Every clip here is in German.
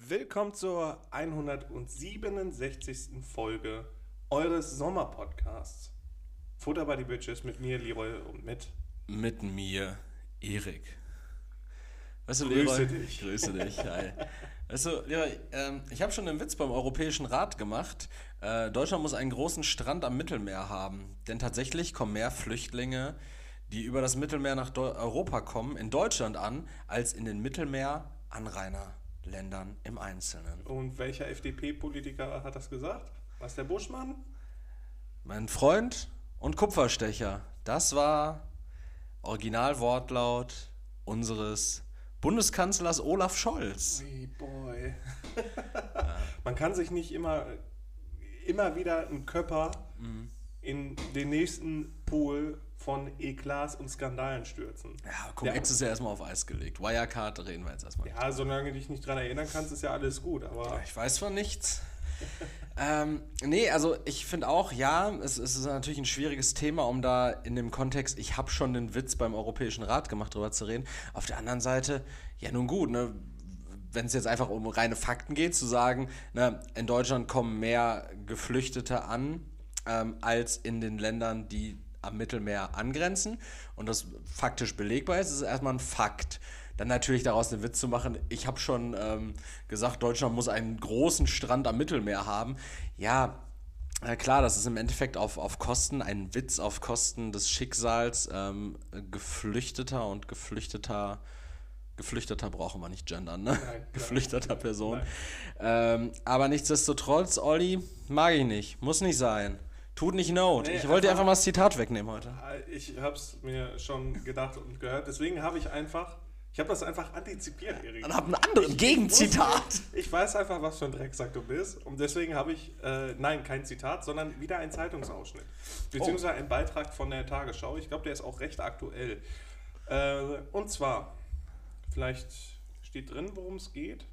Willkommen zur 167. Folge eures Sommerpodcasts. Futter bei die Bitches mit mir, Leroy, und mit. Mit mir, Erik. Weißt du, Grüße Leroy, dich. Ich grüße dich. Hi. Weißt du, Leroy, ähm, ich habe schon einen Witz beim Europäischen Rat gemacht. Äh, Deutschland muss einen großen Strand am Mittelmeer haben. Denn tatsächlich kommen mehr Flüchtlinge, die über das Mittelmeer nach Deu Europa kommen, in Deutschland an, als in den Mittelmeer-Anrainerländern im Einzelnen. Und welcher FDP-Politiker hat das gesagt? Was der Buschmann? Mein Freund und Kupferstecher, das war Originalwortlaut unseres Bundeskanzlers Olaf Scholz. Hey boy. Man kann sich nicht immer, immer wieder einen Körper Mhm. in den nächsten Pool von Eklats und Skandalen stürzen. Ja, Cum-Ex ist ja erstmal auf Eis gelegt. Wirecard reden wir jetzt erstmal. Ja, solange du dich nicht dran erinnern kannst, ist ja alles gut. Aber Ich weiß von nichts. ähm, nee, also ich finde auch, ja, es, es ist natürlich ein schwieriges Thema, um da in dem Kontext, ich habe schon den Witz beim Europäischen Rat gemacht, drüber zu reden. Auf der anderen Seite, ja nun gut, ne, wenn es jetzt einfach um reine Fakten geht, zu sagen, ne, in Deutschland kommen mehr Geflüchtete an, ähm, als in den Ländern, die am Mittelmeer angrenzen und das faktisch belegbar ist, ist erstmal ein Fakt. Dann natürlich daraus einen Witz zu machen, ich habe schon ähm, gesagt, Deutschland muss einen großen Strand am Mittelmeer haben. Ja, na klar, das ist im Endeffekt auf, auf Kosten, ein Witz auf Kosten des Schicksals ähm, Geflüchteter und Geflüchteter, Geflüchteter brauchen wir nicht gendern, ne? Nein, Geflüchteter Person. Ähm, aber nichtsdestotrotz, Olli, mag ich nicht, muss nicht sein. Tut nicht Not. Nee, ich wollte dir einfach- einfach mal das Zitat wegnehmen heute. ich habe es mir schon gedacht und gehört. Deswegen habe ich einfach, ich habe das einfach antizipiert, Erik. Dann hab einen anderen Gegenzitat. Ich weiß einfach, was für ein Drecksack du bist. Und deswegen habe ich, äh, nein, kein Zitat, sondern wieder ein Zeitungsausschnitt. Beziehungsweise ein Beitrag von der Tagesschau. Ich glaube, der ist auch recht aktuell. Äh, und zwar, vielleicht steht drin, worum es geht.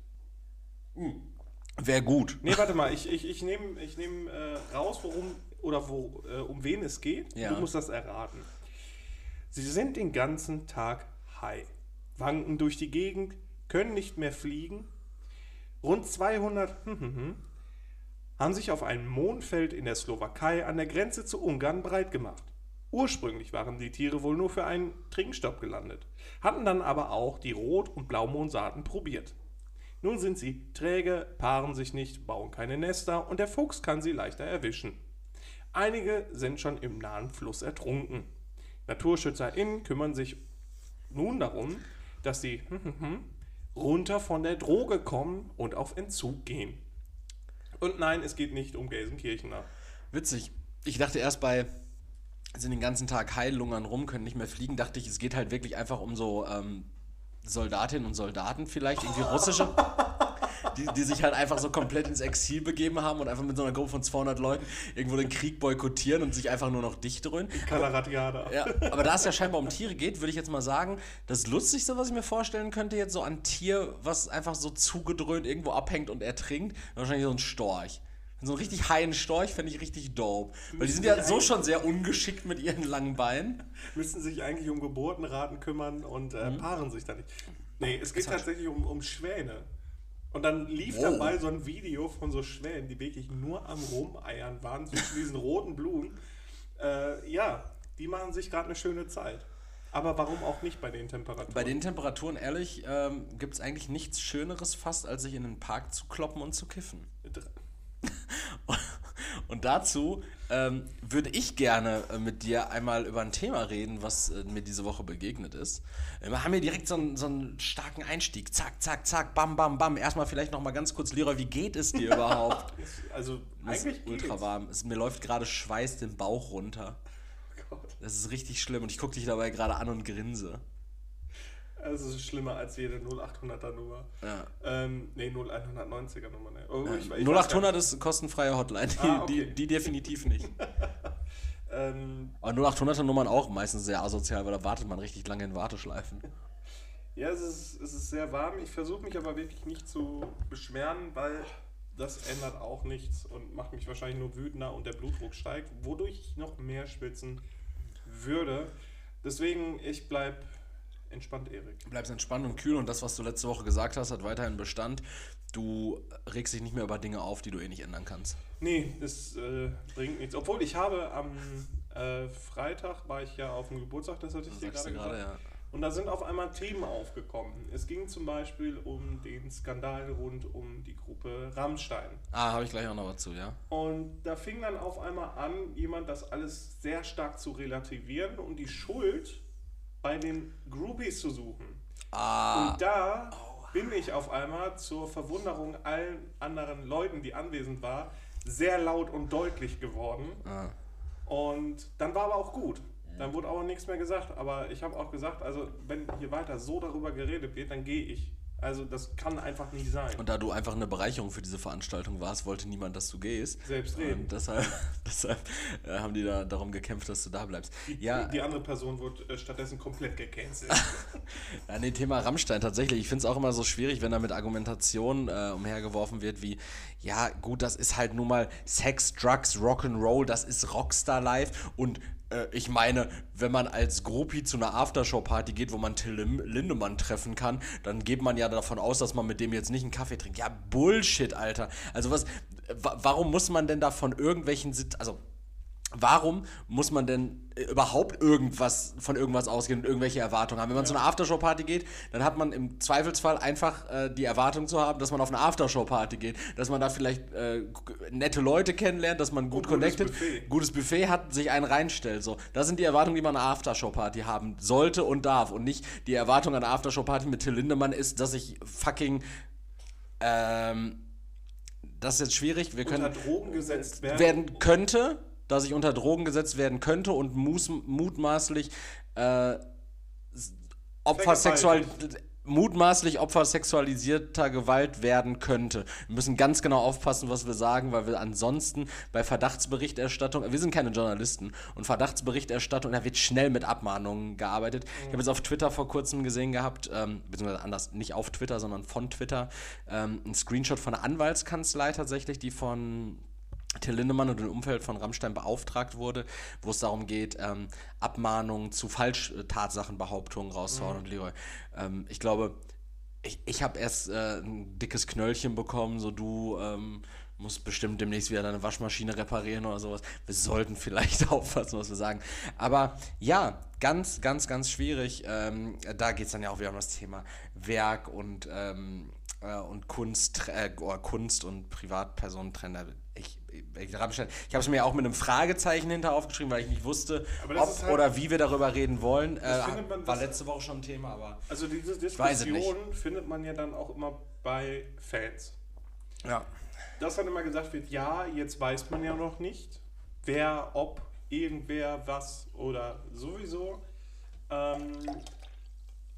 Wäre gut. Nee, warte mal, ich, ich, ich nehme ich nehm, äh, raus, worum oder wo, äh, um wen es geht. Ja. Du musst das erraten. Sie sind den ganzen Tag high, wanken durch die Gegend, können nicht mehr fliegen. Rund 200 haben sich auf einem Mondfeld in der Slowakei an der Grenze zu Ungarn breit gemacht. Ursprünglich waren die Tiere wohl nur für einen Trinkstopp gelandet, hatten dann aber auch die Rot- und Blaumondsaaten probiert. Nun sind sie träge, paaren sich nicht, bauen keine Nester und der Fuchs kann sie leichter erwischen. Einige sind schon im nahen Fluss ertrunken. NaturschützerInnen kümmern sich nun darum, dass sie runter von der Droge kommen und auf Entzug gehen. Und nein, es geht nicht um Gelsenkirchener. Witzig. Ich dachte erst bei sind den ganzen Tag heillungern rum, können nicht mehr fliegen, dachte ich, es geht halt wirklich einfach um so ähm, Soldatinnen und Soldaten vielleicht, irgendwie russische, die, die sich halt einfach so komplett ins Exil begeben haben und einfach mit so einer Gruppe von 200 Leuten irgendwo den Krieg boykottieren und sich einfach nur noch dicht dröhnen. Kalaratiada. Ja, aber da es ja scheinbar um Tiere geht, würde ich jetzt mal sagen, das Lustigste, was ich mir vorstellen könnte, jetzt so an Tier, was einfach so zugedröhnt irgendwo abhängt und ertrinkt, wahrscheinlich so ein Storch. So einen richtig heilen Storch fände ich richtig dope. Weil die sind ja so schon sehr ungeschickt mit ihren langen Beinen. Müssen sich eigentlich um Geburtenraten kümmern und äh, paaren sich da nicht. Nee, es geht tatsächlich um, um Schwäne. Und dann lief Oh. dabei so ein Video von so Schwänen, die wirklich nur am Rumeiern waren zwischen diesen roten Blumen. Äh, ja, die machen sich gerade eine schöne Zeit. Aber warum auch nicht bei den Temperaturen? Bei den Temperaturen, ehrlich, ähm, gibt es eigentlich nichts Schöneres fast, als sich in den Park zu kloppen und zu kiffen. Und dazu ähm, würde ich gerne äh, mit dir einmal über ein Thema reden, was äh, mir diese Woche begegnet ist. Wir haben hier direkt so einen, so einen starken Einstieg. Zack, zack, zack, bam, bam, bam. Erstmal vielleicht noch mal ganz kurz, Leroy, wie geht es dir überhaupt? Also Es ist eigentlich ultra geht's. warm. Es, mir läuft gerade Schweiß den Bauch runter. Oh. Das ist richtig schlimm und ich gucke dich dabei gerade an und grinse. Es ist schlimmer als jede 0800er Nummer. Ja. Ähm, nee, 0190er Nummer. Ne. Oh, ich- ich weiß gar 0800 ist kostenfreie Hotline, die, Ah, okay. die, die definitiv nicht. Ähm, Aber 0800er Nummern auch meistens sehr asozial, weil da wartet man richtig lange in Warteschleifen. Ja, es ist, es ist sehr warm. Ich versuche mich aber wirklich nicht zu beschweren, weil das ändert auch nichts und macht mich wahrscheinlich nur wütender und der Blutdruck steigt, wodurch ich noch mehr schwitzen würde. Deswegen, ich bleib entspannt, Erik. Bleibst entspannt und kühl und das, was du letzte Woche gesagt hast, hat weiterhin Bestand. Du regst dich nicht mehr über Dinge auf, die du eh nicht ändern kannst. Nee, das äh, bringt nichts. Obwohl ich habe am äh, Freitag war ich ja auf dem Geburtstag, das hatte ich dir gerade, gesagt. ja. Und da sind auf einmal Themen aufgekommen. Es ging zum Beispiel um den Skandal rund um die Gruppe Rammstein. Ah, habe ich gleich auch noch was zu, ja. Und da fing dann auf einmal an, jemand das alles sehr stark zu relativieren und die Schuld bei den Groupies zu suchen. Ah, Und da bin ich auf einmal zur Verwunderung allen anderen Leuten, die anwesend waren, sehr laut und deutlich geworden. ah. Und dann war aber auch gut. Dann wurde auch nichts mehr gesagt. Aber ich habe auch gesagt, also wenn hier weiter so darüber geredet wird, dann gehe ich. Also das kann einfach nicht sein. Und da du einfach eine Bereicherung für diese Veranstaltung warst, wollte niemand, dass du gehst. Selbstredend. Und deshalb, deshalb äh, haben die da darum gekämpft, dass du da bleibst. Ja, Die andere Person wurde äh, stattdessen komplett gecancelt. Ja, nee, Thema Rammstein tatsächlich. Ich finde es auch immer so schwierig, wenn da mit Argumentation äh, umhergeworfen wird, wie, ja, gut, das ist halt nun mal Sex, Drugs, Rock'n'Roll, das ist Rockstar Live und äh, ich meine, wenn man als Groupie zu einer Aftershow-Party geht, wo man Till Lindemann treffen kann, dann geht man ja davon aus, dass man mit dem jetzt nicht einen Kaffee trinkt. Ja, Bullshit, Alter. Also was, wa warum muss man denn da von irgendwelchen, also Warum muss man denn äh, überhaupt irgendwas von irgendwas ausgehen und irgendwelche Erwartungen haben? Wenn man zu einer Aftershow-Party geht, dann hat man im Zweifelsfall einfach äh, die Erwartung zu haben, dass man auf eine Aftershow-Party geht, dass man da vielleicht äh, nette Leute kennenlernt, dass man gut gutes connected, Buffet. gutes Buffet hat, sich einen reinstellt. So, das sind die Erwartungen, die man an einer Aftershow-Party haben sollte und darf und nicht die Erwartung an einer Aftershow-Party mit Till Lindemann ist, dass ich fucking ähm, das ist jetzt schwierig. Wir können Unter Drogen gesetzt werden. werden könnte, dass ich unter Drogen gesetzt werden könnte und mutmaßlich äh, Opfer sexual, mutmaßlich Opfer sexualisierter Gewalt werden könnte. Wir müssen ganz genau aufpassen, was wir sagen, weil wir ansonsten bei Verdachtsberichterstattung, wir sind keine Journalisten und Verdachtsberichterstattung, da wird schnell mit Abmahnungen gearbeitet. Ich habe jetzt auf Twitter vor kurzem gesehen gehabt, ähm, beziehungsweise anders, nicht auf Twitter, sondern von Twitter, ähm, ein Screenshot von einer Anwaltskanzlei tatsächlich, die von Till Lindemann und dem Umfeld von Rammstein beauftragt wurde, wo es darum geht, ähm, Abmahnungen zu Falschtatsachenbehauptungen rauszuhauen. Und Leroy, ähm, ich glaube, ich, ich habe erst äh, ein dickes Knöllchen bekommen, so du ähm, musst bestimmt demnächst wieder deine Waschmaschine reparieren oder sowas. Wir sollten vielleicht aufpassen, was wir sagen. Aber ja, ganz, ganz, ganz schwierig. Ähm, da geht es dann ja auch wieder um das Thema Werk und, ähm, äh, und Kunst, äh, Kunst und Privatpersonen trennen. Ich, habe es mir auch mit einem Fragezeichen hinter aufgeschrieben, weil ich nicht wusste, ob halt- oder wie wir darüber reden wollen. Äh, man- war letzte Woche schon ein Thema, aber Also diese Diskussion findet man ja dann auch immer bei Fans. ja. Dass dann immer gesagt wird, ja, jetzt weiß man ja noch nicht, wer, ob, irgendwer, was oder sowieso. Ähm,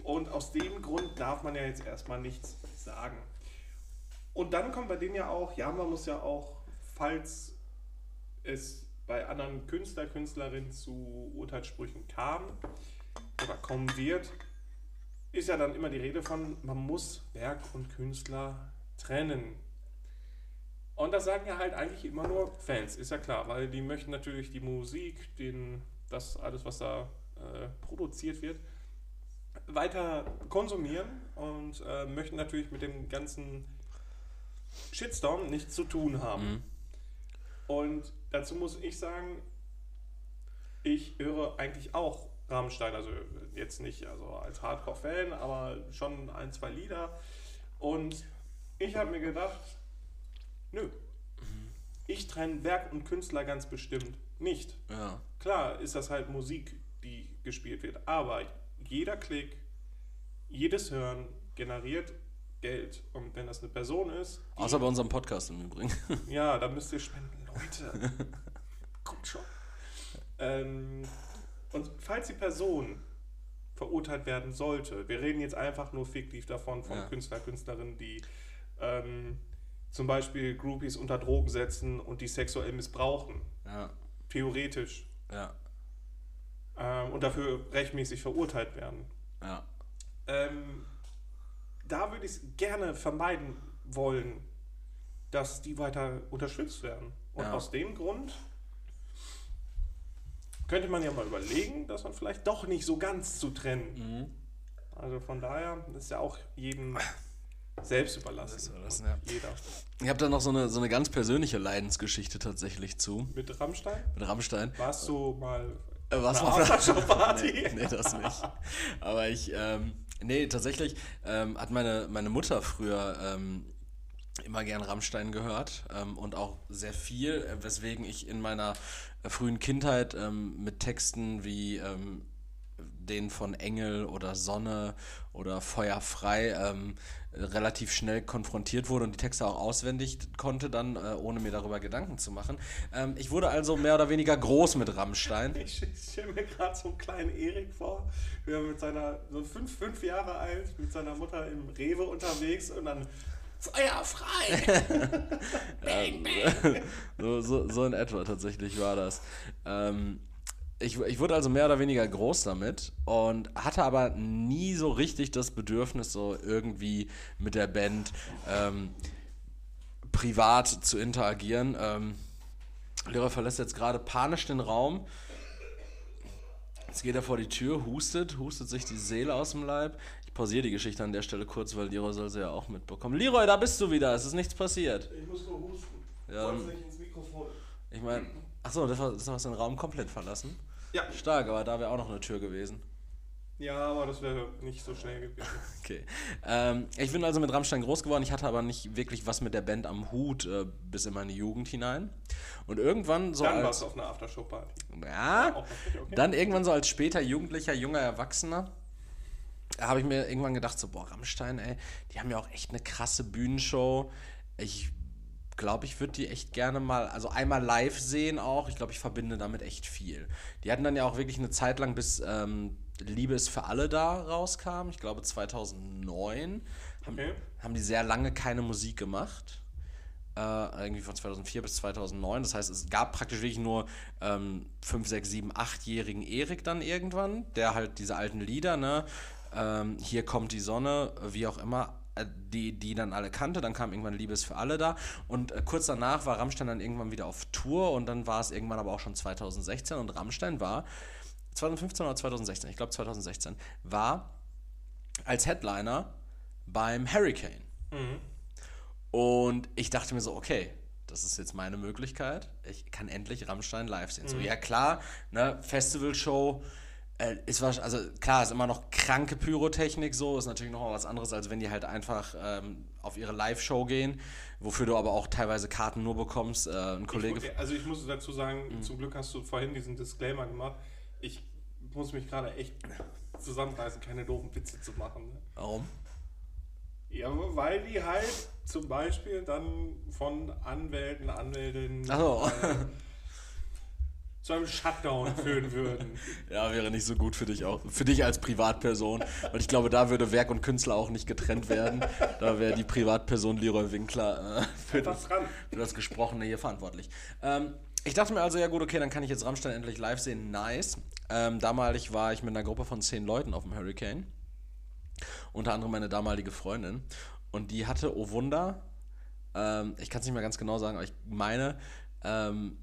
und aus dem Grund darf man ja jetzt erstmal nichts sagen. Und dann kommt bei denen ja auch, ja, man muss ja auch, falls es bei anderen Künstler, Künstlerinnen zu Urteilssprüchen kam oder kommen wird, ist ja dann immer die Rede von, man muss Werk und Künstler trennen. Und das sagen ja halt eigentlich immer nur Fans, ist ja klar, weil die möchten natürlich die Musik, den, das alles, was da äh, produziert wird, weiter konsumieren und äh, möchten natürlich mit dem ganzen Shitstorm nichts zu tun haben. Und dazu muss ich sagen, ich höre eigentlich auch Rammstein, also jetzt nicht also als Hardcore-Fan, aber schon ein, zwei Lieder. Und ich habe mir gedacht, nö, ich trenne Werk und Künstler ganz bestimmt nicht. Ja. Klar ist das halt Musik, die gespielt wird, aber jeder Klick, jedes Hören generiert Geld. Und wenn das eine Person ist, Außer bei unserem Podcast im Übrigen. ja, da müsst ihr spenden, Leute. Kommt schon. Ähm, und falls die Person verurteilt werden sollte, wir reden jetzt einfach nur fiktiv davon, von Ja. Künstler, Künstlerinnen, die ähm, zum Beispiel Groupies unter Drogen setzen und die sexuell missbrauchen, ja. theoretisch, Ja. ähm, und dafür rechtmäßig verurteilt werden. Ja. Ähm, da würde ich es gerne vermeiden wollen, dass die weiter unterstützt werden. Und Ja. aus dem Grund könnte man ja mal überlegen, dass man vielleicht doch nicht so ganz zu trennen. Also von daher ist ja auch jedem selbst überlassen. Überlassen, ja. Jeder. Ich habe da noch so eine, so eine ganz persönliche Leidensgeschichte tatsächlich zu. Mit Rammstein? Mit Rammstein. Warst du mal Äh, was auf war einer das? Aftershow-Party? Nee, nee, das nicht. Aber ich, ähm, nee, tatsächlich ähm, hat meine, meine Mutter früher ähm, immer gern Rammstein gehört ähm, und auch sehr viel, äh, weswegen ich in meiner äh, frühen Kindheit ähm, mit Texten wie ähm, den von Engel oder Sonne oder Feuer frei ähm, relativ schnell konfrontiert wurde und die Texte auch auswendig konnte, dann äh, ohne mir darüber Gedanken zu machen. Ähm, ich wurde also mehr oder weniger groß mit Rammstein. Ich, ich stelle mir gerade so einen kleinen Erik vor, wie er mit seiner, so fünf, fünf Jahre alt, mit seiner Mutter im Rewe unterwegs und dann Feuer frei! bang, bang. so, so, so in etwa tatsächlich war das. Ähm, ich, ich wurde also mehr oder weniger groß damit und hatte aber nie so richtig das Bedürfnis, so irgendwie mit der Band ähm, privat zu interagieren. Ähm, Lehrer verlässt jetzt gerade panisch den Raum. Jetzt geht er vor die Tür, hustet, hustet sich die Seele aus dem Leib. Ich pausiere die Geschichte an der Stelle kurz, weil Leroy soll sie ja auch mitbekommen. Leroy, da bist du wieder, es ist nichts passiert. Ich muss nur husten. Ja, dann- nicht ins Mikrofon. Ich meine, achso, das, war, das hast du den Raum komplett verlassen. Ja. Stark, aber da wäre auch noch eine Tür gewesen. Ja, aber das wäre nicht so schnell gewesen. Okay. Ähm, ich bin also mit Rammstein groß geworden. Ich hatte aber nicht wirklich was mit der Band am Hut äh, bis in meine Jugend hinein. Und irgendwann so Dann als. warst du auf einer Aftershow-Party. Ja, okay, okay. dann irgendwann so als später Jugendlicher, junger Erwachsener, habe ich mir irgendwann gedacht, so, boah, Rammstein, ey, die haben ja auch echt eine krasse Bühnenshow. Ich glaube, ich würde die echt gerne mal, also einmal live sehen auch. Ich glaube, ich verbinde damit echt viel. Die hatten dann ja auch wirklich eine Zeit lang, bis ähm, Liebe ist für alle da rauskam. Ich glaube, 2009 haben, Okay. haben die sehr lange keine Musik gemacht. Äh, irgendwie von 2004 bis 2009. Das heißt, es gab praktisch wirklich nur ähm, 5, 6, 7, 8-jährigen Erik dann irgendwann, der halt diese alten Lieder, ne, ähm, hier kommt die Sonne, wie auch immer, äh, die, die dann alle kannte. Dann kam irgendwann Liebes für alle da. Und äh, kurz danach war Rammstein dann irgendwann wieder auf Tour und dann war es irgendwann aber auch schon 2016 und Rammstein war 2015 oder 2016, ich glaube 2016, war als Headliner beim Hurricane. Und ich dachte mir so, okay, das ist jetzt meine Möglichkeit. Ich kann endlich Rammstein live sehen. So, ja klar, ne, Festivalshow äh, ist was, also klar, ist immer noch kranke Pyrotechnik so, ist natürlich noch was anderes, als wenn die halt einfach ähm, auf ihre Live-Show gehen, wofür du aber auch teilweise Karten nur bekommst. Äh, ein Kollege. Ich, also ich muss dazu sagen, Mhm. zum Glück hast du vorhin diesen Disclaimer gemacht. Ich muss mich gerade echt zusammenreißen, keine doofen Witze zu machen. Ne? Warum? Ja, weil die halt zum Beispiel dann von Anwälten, Anwältinnen Ach so. äh, zu einem Shutdown führen würden. Ja, wäre nicht so gut für dich auch. Für dich als Privatperson. Weil ich glaube, da würde Werk und Künstler auch nicht getrennt werden. Da wäre die Privatperson Leroy Winkler äh, für, das, für das Gesprochene hier verantwortlich. Ähm, ich dachte mir also, ja gut, okay, dann kann ich jetzt Rammstein endlich live sehen. Nice. Ähm, damalig war ich mit einer Gruppe von zehn Leuten auf dem Hurricane. Unter anderem meine damalige Freundin. Und die hatte, oh Wunder, ähm, ich kann es nicht mehr ganz genau sagen, aber ich meine, ähm,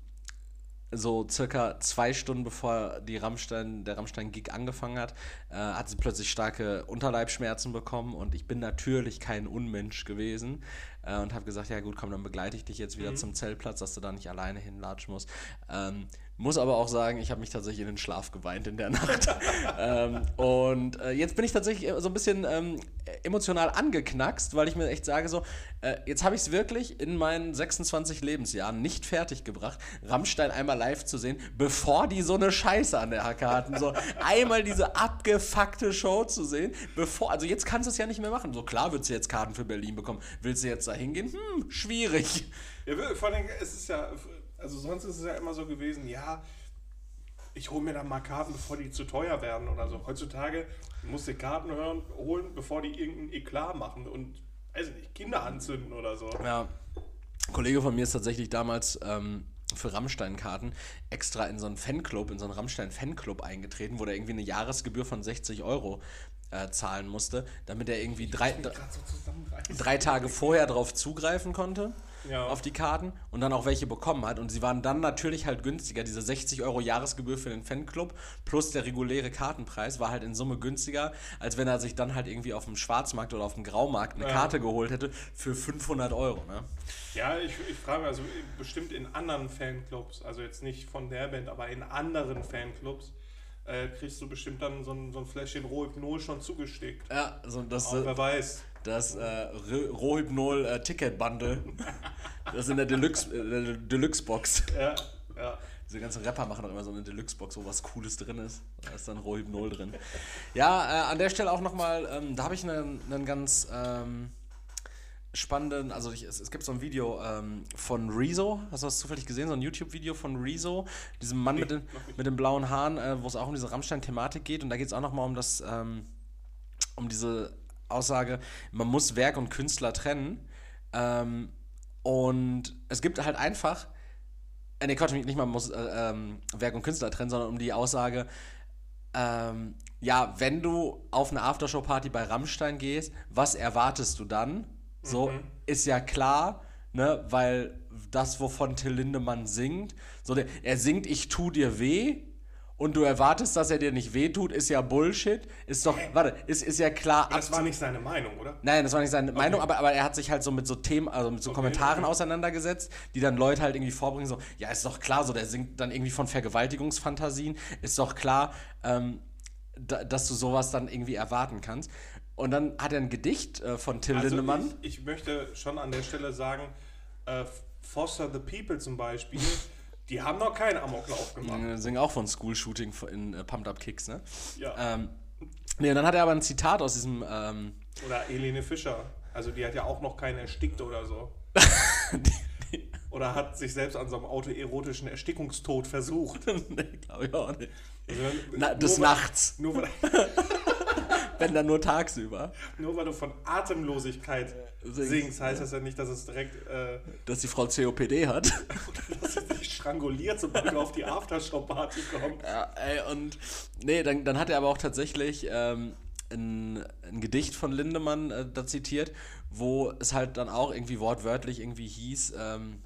so circa zwei Stunden bevor die Rammstein, der Rammstein-Gig angefangen hat, äh, hat sie plötzlich starke Unterleibschmerzen bekommen und ich bin natürlich kein Unmensch gewesen äh, und habe gesagt, ja gut, komm, dann begleite ich dich jetzt wieder zum Zeltplatz, dass du da nicht alleine hinlatschen musst. Ähm, muss aber auch sagen, ich habe mich tatsächlich in den Schlaf geweint in der Nacht. ähm, und äh, jetzt bin ich tatsächlich so ein bisschen ähm, emotional angeknackst, weil ich mir echt sage, so, äh, jetzt habe ich es wirklich in meinen 26 Lebensjahren nicht fertiggebracht, Rammstein einmal live zu sehen, bevor die so eine Scheiße an der Hacke hatten. So einmal diese abgefuckte Show zu sehen, bevor, also jetzt kannst du es ja nicht mehr machen. So klar würdest du jetzt Karten für Berlin bekommen. Willst du jetzt da hingehen? Hm, schwierig. Ja, vor allem, es ist ja, also sonst ist es ja immer so gewesen, ja, ich hole mir dann mal Karten, bevor die zu teuer werden oder so. Heutzutage musst du Karten hören, holen, bevor die irgendein Eklat machen und, weiß ich nicht, Kinder anzünden oder so. Ja, ein Kollege von mir ist tatsächlich damals ähm, für Rammstein-Karten extra in so einen Fanclub, in so einen Rammstein-Fanclub eingetreten, wo der irgendwie eine Jahresgebühr von 60 Euro äh, zahlen musste, damit er irgendwie drei, so drei Tage vorher drauf zugreifen konnte. Ja. auf die Karten und dann auch welche bekommen hat. Und sie waren dann natürlich halt günstiger. Diese 60 Euro Jahresgebühr für den Fanclub plus der reguläre Kartenpreis war halt in Summe günstiger, als wenn er sich dann halt irgendwie auf dem Schwarzmarkt oder auf dem Graumarkt eine Ja. Karte geholt hätte für 500 Euro. Ne? Ja, ich, ich frage mich, also bestimmt in anderen Fanclubs, also jetzt nicht von der Band, aber in anderen Fanclubs, äh, kriegst du bestimmt dann so ein, so ein Fläschchen Rohypnol schon zugestickt. Ja, so das, Aber wer weiß. das äh, Rohypnol äh. Das in der Deluxe, äh, der Deluxe. Ja, ja. Diese ganzen Rapper machen doch immer so eine Deluxe-Box, wo was Cooles drin ist. Da ist dann Rohypnol drin. Ja, äh, an der Stelle auch nochmal, ähm, da habe ich einen, einen ganz ähm, spannenden, also ich, es, es gibt so ein Video ähm, von Rezo, hast du das zufällig gesehen? So ein YouTube-Video von Rezo, diesem Mann mit, den, mit den blauen Haaren, äh, wo es auch um diese Rammstein-Thematik geht. Und da geht es auch nochmal um das, ähm, um diese Aussage, man muss Werk und Künstler trennen. Ähm, und es gibt halt einfach, äh, nee, Quatsch, nicht mal muss äh, ähm, Werk und Künstler trennen, sondern um die Aussage, ähm, ja, wenn du auf eine Aftershow-Party bei Rammstein gehst, was erwartest du dann? So, ist ja klar, ne, weil das, wovon Till Lindemann singt, so der, er singt, ich tu dir weh, und du erwartest, dass er dir nicht weh tut, ist ja Bullshit. Ist doch, warte, ist, ist ja klar. Aber das war nicht seine Meinung, oder? Nein, das war nicht seine Meinung, aber, aber er hat sich halt so mit so Themen, also mit so Okay, Kommentaren okay. auseinandergesetzt, die dann Leute halt irgendwie vorbringen, so, ja, ist doch klar, so, der singt dann irgendwie von Vergewaltigungsfantasien, ist doch klar, ähm, da, dass du sowas dann irgendwie erwarten kannst. Und dann hat er ein Gedicht äh, von Till Also Lindemann. ich, ich möchte schon an der Stelle sagen, äh, Foster the People zum Beispiel, die haben noch keinen Amoklauf gemacht. äh, singen auch von School Shooting in äh, Pumped Up Kicks, ne? Ja. Ähm, nee, und dann hat er aber ein Zitat aus diesem, ähm, Oder Helene Fischer. Also die hat ja auch noch keinen erstickt oder so. Oder hat sich selbst an so einem autoerotischen Erstickungstod versucht. nee, glaube ich auch nicht. Also, Na, des weil- Nachts, Nur weil, wenn dann nur tagsüber, nur weil du von Atemlosigkeit singst, singst, heißt das ja nicht, dass es direkt, äh, dass die Frau COPD hat. dass sie sich stranguliert, sobald du auf die Aftershow-Party kommst. Ja, ey, und nee, dann, dann hat er aber auch tatsächlich ähm, ein, ein Gedicht von Lindemann äh, da zitiert, wo es halt dann auch irgendwie wortwörtlich irgendwie hieß, ähm,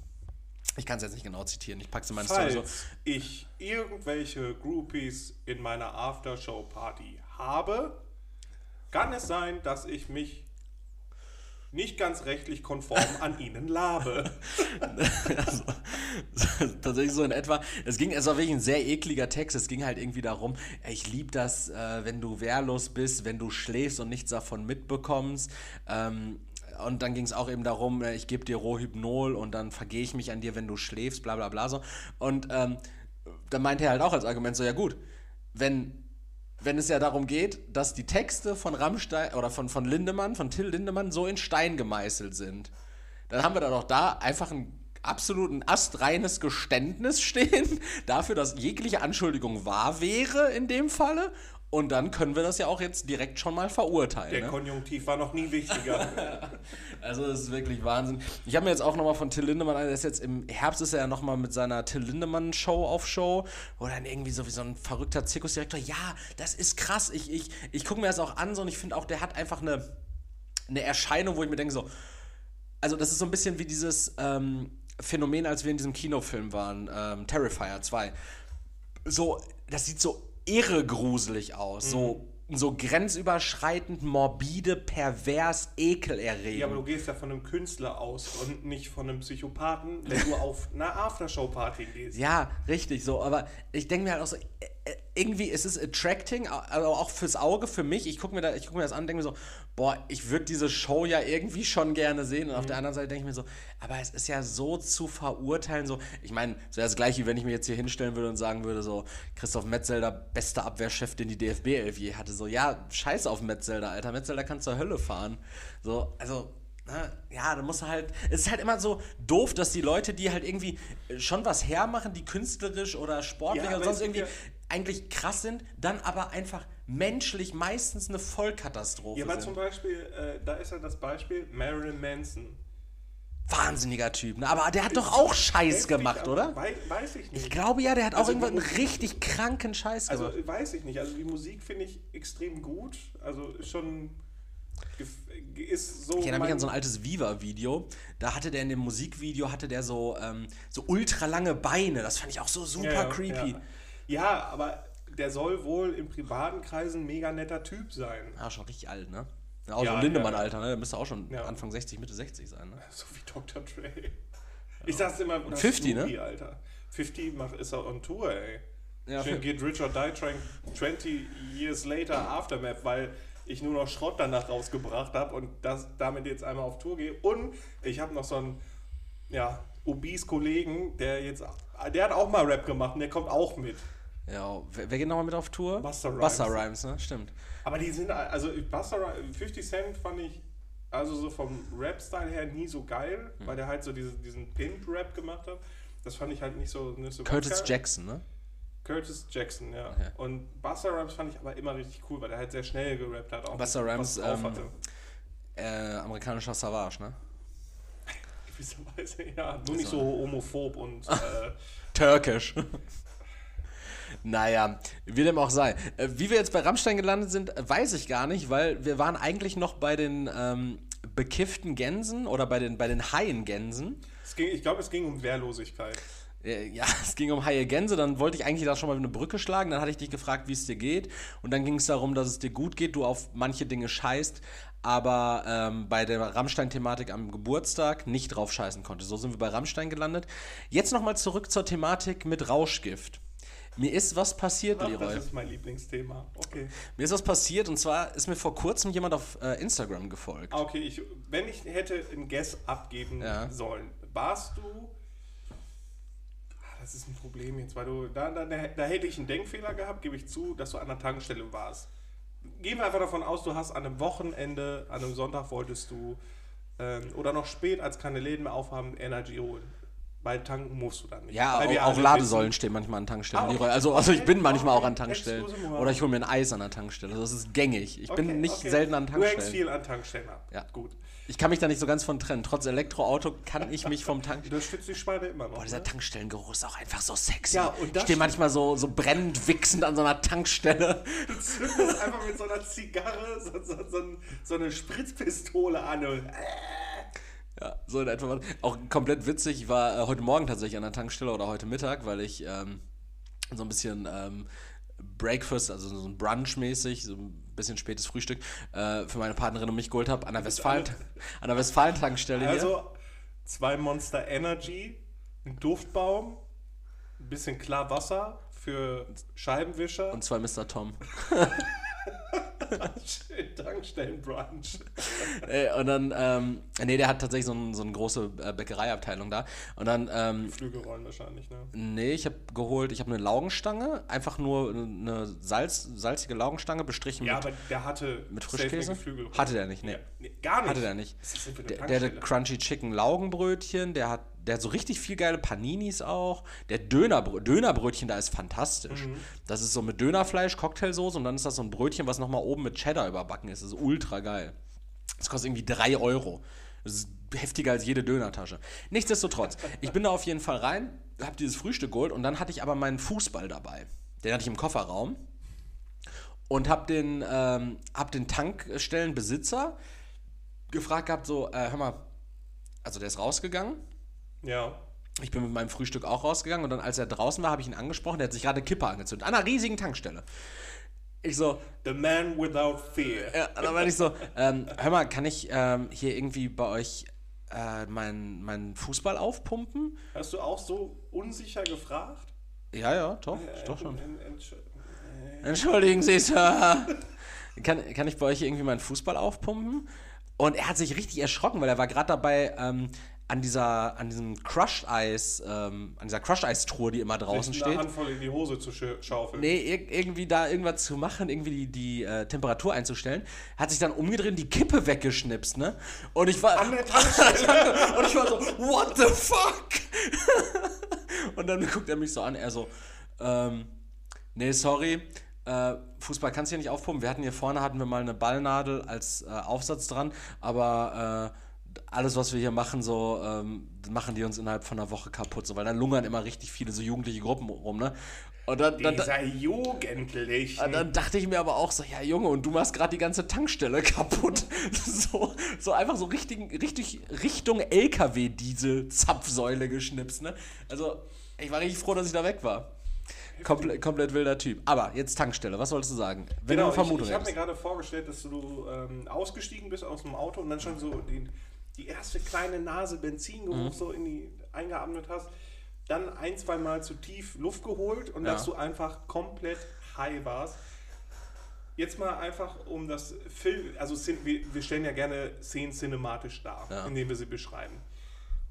ich kann es jetzt nicht genau zitieren, ich pack's in meine Story so. Falls ich irgendwelche Groupies in meiner Aftershow-Party habe, kann es sein, dass ich mich nicht ganz rechtlich konform an ihnen labe. also, tatsächlich so in etwa. Es ging, es war wirklich ein sehr ekliger Text. Es ging halt irgendwie darum, ich liebe das, äh, wenn du wehrlos bist, wenn du schläfst und nichts davon mitbekommst. Ähm, und dann ging es auch eben darum, äh, ich gebe dir Rohypnol und dann vergehe ich mich an dir, wenn du schläfst, bla bla bla so. Und ähm, dann meinte er halt auch als Argument so, ja gut, wenn wenn es ja darum geht, dass die Texte von Rammstein oder von, von Lindemann, von Till Lindemann so in Stein gemeißelt sind, dann haben wir da doch da einfach ein absoluten astreines Geständnis stehen dafür, dass jegliche Anschuldigung wahr wäre in dem Falle. Und dann können wir das ja auch jetzt direkt schon mal verurteilen. Der ne? Konjunktiv war noch nie wichtiger. Also das ist wirklich Wahnsinn. Ich habe mir jetzt auch nochmal von Till Lindemann, der ist jetzt im Herbst ist er ja nochmal mit seiner Till Lindemann Show auf Show, wo dann irgendwie so wie so ein verrückter Zirkusdirektor, ja, das ist krass. Ich, ich, ich gucke mir das auch an so und ich finde auch, der hat einfach eine, eine Erscheinung, wo ich mir denke so, also das ist so ein bisschen wie dieses ähm, Phänomen, als wir in diesem Kinofilm waren, ähm, Terrifier 2. So, das sieht so irre gruselig aus, so, so grenzüberschreitend, morbide, pervers, ekelerregend. ja, aber du gehst ja von einem Künstler aus und nicht von einem Psychopathen, wenn du auf einer Aftershow-Party gehst. Ja, richtig so. Aber ich denke mir halt auch so, äh, äh, irgendwie ist es attracting, also auch fürs Auge, für mich. Ich gucke mir, da, ich guck mir das an und denke mir so, boah, ich würde diese Show ja irgendwie schon gerne sehen. Und auf der anderen Seite denke ich mir so, aber es ist ja so zu verurteilen. So, ich meine, so das gleiche, wie wenn ich mir jetzt hier hinstellen würde und sagen würde, so, Christoph Metzelder, bester Abwehrchef, den die DFB 11 je hatte. So, ja, scheiß auf Metzelder, Alter. Metzelder kann zur Hölle fahren. So, also, na, ja, da muss halt. Es ist halt immer so doof, dass die Leute, die halt irgendwie schon was hermachen, die künstlerisch oder sportlich Ja, oder sonst irgendwie ja. Eigentlich krass sind, dann aber einfach menschlich meistens eine Vollkatastrophe Ja, aber zum sind. Beispiel, äh, da ist ja das Beispiel Marilyn Manson. Wahnsinniger Typ, ne? Aber der hat doch auch Scheiß gemacht, oder? Wei weiß ich nicht. Ich glaube ja, der hat auch Also irgendwann einen richtig kranken Scheiß Also gemacht. weiß ich nicht. Also die Musik finde ich extrem gut. Also ist schon ist so. Ich erinnere mich an so ein altes Viva-Video. Da hatte der in dem Musikvideo hatte der so, ähm, so ultra lange Beine. Das fand ich auch so super Ja, ja, creepy. Ja. Ja, aber der soll wohl in privaten Kreisen ein mega netter Typ sein. Ah, schon richtig alt, ne? Auch Ja, so Lindemann, ja. Alter, ne? Der müsste auch schon Ja. Anfang 60, Mitte 60 sein, ne? So wie Dr. Dre. Ich sag's immer, oder 50, Snoopy, ne? Alter. 50 macht, ist er on Tour, ey. Ja, Schön geht Rich or Die trying 20 years later Aftermath, weil ich nur noch Schrott danach rausgebracht habe und das, damit jetzt einmal auf Tour gehe. Und ich habe noch so einen, ja, obese Kollegen, der jetzt, der hat auch mal Rap gemacht und der kommt auch mit. Ja, wer, wer geht nochmal mit auf Tour? Busta Rhymes. Busta Rhymes, ne? Stimmt. Aber die sind, also Busta Rhymes- 50 Cent fand ich, also so vom Rap-Style her nie so geil, Hm. weil der halt so diese, diesen Pimp-Rap gemacht hat. Das fand ich halt nicht so, nicht so Curtis. Jackson, ne? Curtis Jackson, ja. Okay. Und Busta Rhymes fand ich aber immer richtig cool, weil der halt sehr schnell gerappt hat. Auch Busta was Rhymes, ähm. Äh, amerikanischer Savage, ne? Gewisserweise, ja. Nur nicht so homophob und äh, Türkisch. naja, wie dem auch sei. Äh, Wie wir jetzt bei Rammstein gelandet sind, weiß ich gar nicht, weil wir waren eigentlich noch bei den ähm, bekifften Gänsen oder bei den, bei den haien Gänsen. ging, ich glaube, es ging um Wehrlosigkeit. Äh, Ja, es ging um haie Gänse, dann wollte ich eigentlich da schon mal eine Brücke schlagen, dann hatte ich dich gefragt, wie es dir geht und dann ging es darum, dass es dir gut geht, du auf manche Dinge scheißt, aber ähm, bei der Rammstein-Thematik am Geburtstag nicht drauf scheißen konnte. So sind wir bei Rammstein gelandet. Jetzt nochmal zurück zur Thematik mit Rauschgift. Mir ist was passiert, Ach, Leroy. das ist mein Lieblingsthema. Okay. Mir ist was passiert und zwar ist mir vor kurzem jemand auf äh, Instagram gefolgt. Ah, okay, ich, wenn ich hätte einen Guess abgeben Ja. sollen, warst du. Ah, Das ist ein Problem jetzt, weil du. Da, da, da, da hätte ich einen Denkfehler gehabt, gebe ich zu, dass du an der Tankstelle warst. Gehen wir einfach davon aus, du hast an einem Wochenende, an einem Sonntag wolltest du ähm, oder noch spät, als keine Läden mehr aufhaben, Energy holen. Weil tanken musst du dann nicht. Ja, auch, auch Ladesäulen stehen manchmal an Tankstellen. Ah, okay. Also, also ich bin Okay, manchmal auch okay. an Tankstellen. Oder ich hole mir ein Eis an der Tankstelle. Das ist gängig. Ich bin Okay, nicht okay. selten an Du hängst Tankstellen. viel an Tankstellen ab. Ja. Gut. Ich kann mich da nicht so ganz von trennen. Trotz Elektroauto kann ich mich vom Tank. Das stützt die Schweine immer noch. Boah, dieser ne? Tankstellengeruch ist auch einfach so sexy. Ja, und ich stehe manchmal so, so brennend wichsend an so einer Tankstelle. zündest einfach mit so einer Zigarre so, so, so, so eine Spritzpistole an und Ja, so in etwa. Auch komplett witzig. Ich war äh, heute Morgen tatsächlich an der Tankstelle oder heute Mittag, weil ich ähm, so ein bisschen ähm, Breakfast, also so ein Brunch-mäßig, so ein bisschen spätes Frühstück äh, für meine Partnerin und mich geholt habe an der Westfalen, an der Westfalen-Tankstelle hier. also zwei Monster Energy, ein Duftbaum, ein bisschen klar Wasser für Scheibenwischer Und zwei Mr. Tom. Schön Tankstellenbrunch. Äh, und dann, ähm, nee, der hat tatsächlich so, ein, so eine große äh, Bäckereiabteilung da. Und dann, ähm, Flügelrollen wahrscheinlich, ne? nee, ich habe geholt, ich habe eine Laugenstange, einfach nur eine Salz, salzige Laugenstange bestrichen Ja, mit, aber der hatte mit Frischkäse. Hatte der nicht, nee. Ja, nee, gar nicht. Hatte der nicht. Der, der hatte? Crunchy Chicken Laugenbrötchen, der hat, der hat so richtig viel geile Paninis auch. Der Dönerbrö Dönerbrötchen da ist fantastisch. Mhm. Das ist so mit Dönerfleisch, Cocktailsoße und dann ist das so ein Brötchen, was nochmal oben mit Cheddar überbacken ist. Das ist ultra geil. Das kostet irgendwie 3 Euro. Das ist heftiger als jede Dönertasche. Nichtsdestotrotz, ich bin da auf jeden Fall rein, habe dieses Frühstück geholt und dann hatte ich aber meinen Fußball dabei. Den hatte ich im Kofferraum und habe den, ähm, hab den Tankstellenbesitzer gefragt gehabt, so, äh, hör mal, also der ist rausgegangen. Ja. Ich bin mit meinem Frühstück auch rausgegangen und dann, als er draußen war, habe ich ihn angesprochen. Der hat sich gerade eine Kippe angezündet. An einer riesigen Tankstelle. Ich so, The man without fear. ja, dann meinte ich so, ähm, hör mal, kann ich ähm, hier irgendwie bei euch äh, meinen mein Fußball aufpumpen? Hast du auch so unsicher gefragt? Ja, ja, doch, doch schon. Entsch- Entschuldigen Sie, Sir. Kann, kann ich bei euch irgendwie meinen Fußball aufpumpen? Und er hat sich richtig erschrocken, weil er war gerade dabei, ähm, an dieser, an diesem Crushed Eis, ähm, an dieser Crushed Eis Truhe, die immer draußen sich eine steht. Handvoll in die Hose zu schaufeln. Nee, ir irgendwie da irgendwas zu machen, irgendwie die, die äh, Temperatur einzustellen, hat sich dann umgedreht die Kippe weggeschnipst, ne? Und ich war. An der Tankstelle. und ich war so, what the fuck? und dann guckt er mich so an, er so, ähm, nee, sorry, äh, Fußball kannst du hier nicht aufpumpen. Wir hatten hier vorne, hatten wir mal eine Ballnadel als äh, Aufsatz dran, aber äh, alles, was wir hier machen, so, ähm, machen die uns innerhalb von einer Woche kaputt, so, weil dann lungern immer richtig viele so jugendliche Gruppen rum, ne? Und dann, dann, Dieser Jugendliche. dann, dachte ich mir aber auch so, ja Junge, und du machst gerade die ganze Tankstelle kaputt. So, so einfach so richtig, richtig Richtung LKW-Diesel-Zapfsäule geschnipst, ne? Also, ich war richtig froh, dass ich da weg war. Komple komplett wilder Typ. Aber jetzt Tankstelle, was solltest du sagen? Wenn genau, du eine Vermutung ich, ich habe mir gerade vorgestellt, dass du ähm, ausgestiegen bist aus dem Auto und dann schon so die, die erste kleine Nase Benzingeruch Mhm. so in die eingeatmet hast. Dann ein, zwei Mal zu tief Luft geholt und Ja. dass du einfach komplett high warst. Jetzt mal einfach um das Film, also wir, stellen ja gerne Szenen cinematisch dar, Ja. indem wir sie beschreiben.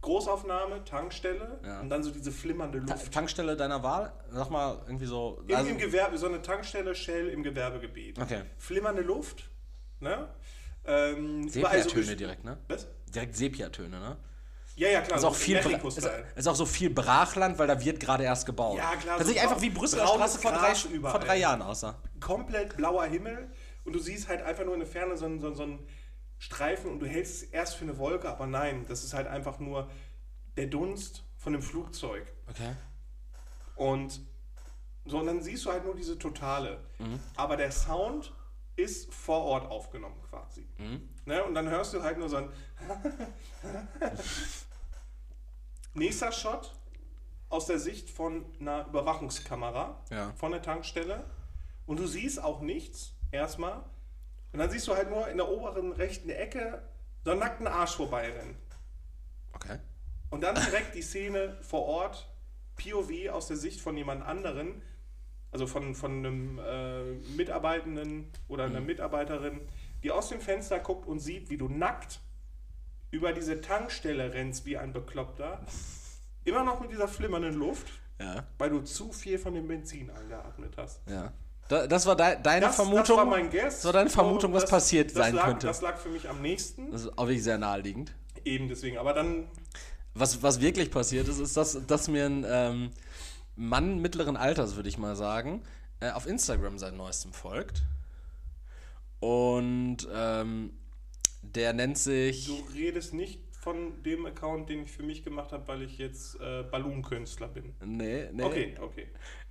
Großaufnahme, Tankstelle Ja. und dann so diese flimmernde Ta Luft. Tankstelle deiner Wahl? Sag mal irgendwie so. Im, also- Im Gewerbe, so eine Tankstelle, Shell im Gewerbegebiet. Okay. Flimmernde Luft, ne? Ähm, überall so direkt, ne? Was? Direkt Sepia-Töne, ne? Ja, ja, klar. Ist auch, viel ist, ist auch so viel Brachland, weil da wird gerade erst gebaut. Ja, klar, Das so sieht einfach wie Brüsseler Straße vor drei, überall. vor drei Jahren aussah. Komplett blauer Himmel und du siehst halt einfach nur in der Ferne so, einen- so, so einen Streifen und du hältst es erst für eine Wolke, aber nein, das ist halt einfach nur der Dunst von dem Flugzeug. Okay. Und so, und dann siehst du halt nur diese Totale. Aber der Sound ist vor Ort aufgenommen quasi. Ne? Und dann hörst du halt nur so ein Nächster Shot aus der Sicht von einer Überwachungskamera Ja. von der Tankstelle. Und du siehst auch nichts, erstmal. Und dann siehst du halt nur in der oberen rechten Ecke so einen nackten Arsch vorbeirennen. Okay. Und dann direkt die Szene vor Ort, POV aus der Sicht von jemand anderen, also von, von einem äh, Mitarbeitenden oder einer Mitarbeiterin, die aus dem Fenster guckt und sieht, wie du nackt über diese Tankstelle rennst wie ein Bekloppter. Immer noch mit dieser flimmernden Luft, Ja. weil du zu viel von dem Benzin eingeatmet hast. Ja. Da, das war dei- deine Das, Vermutung. das war mein Guess. Das war deine Vermutung, was Das- passiert das sein lag, könnte. Das lag für mich am nächsten. Das ist auch wirklich sehr naheliegend. Eben deswegen. Aber dann Was, was wirklich passiert ist, ist, dass, dass mir ein ähm, Mann mittleren Alters, würde ich mal sagen, äh, auf Instagram seit neuestem folgt. Und ähm, der nennt sich. Du redest nicht von dem Account, den ich für mich gemacht habe, weil ich jetzt äh, Balloon-Künstler bin. Nee, nee. Okay, okay.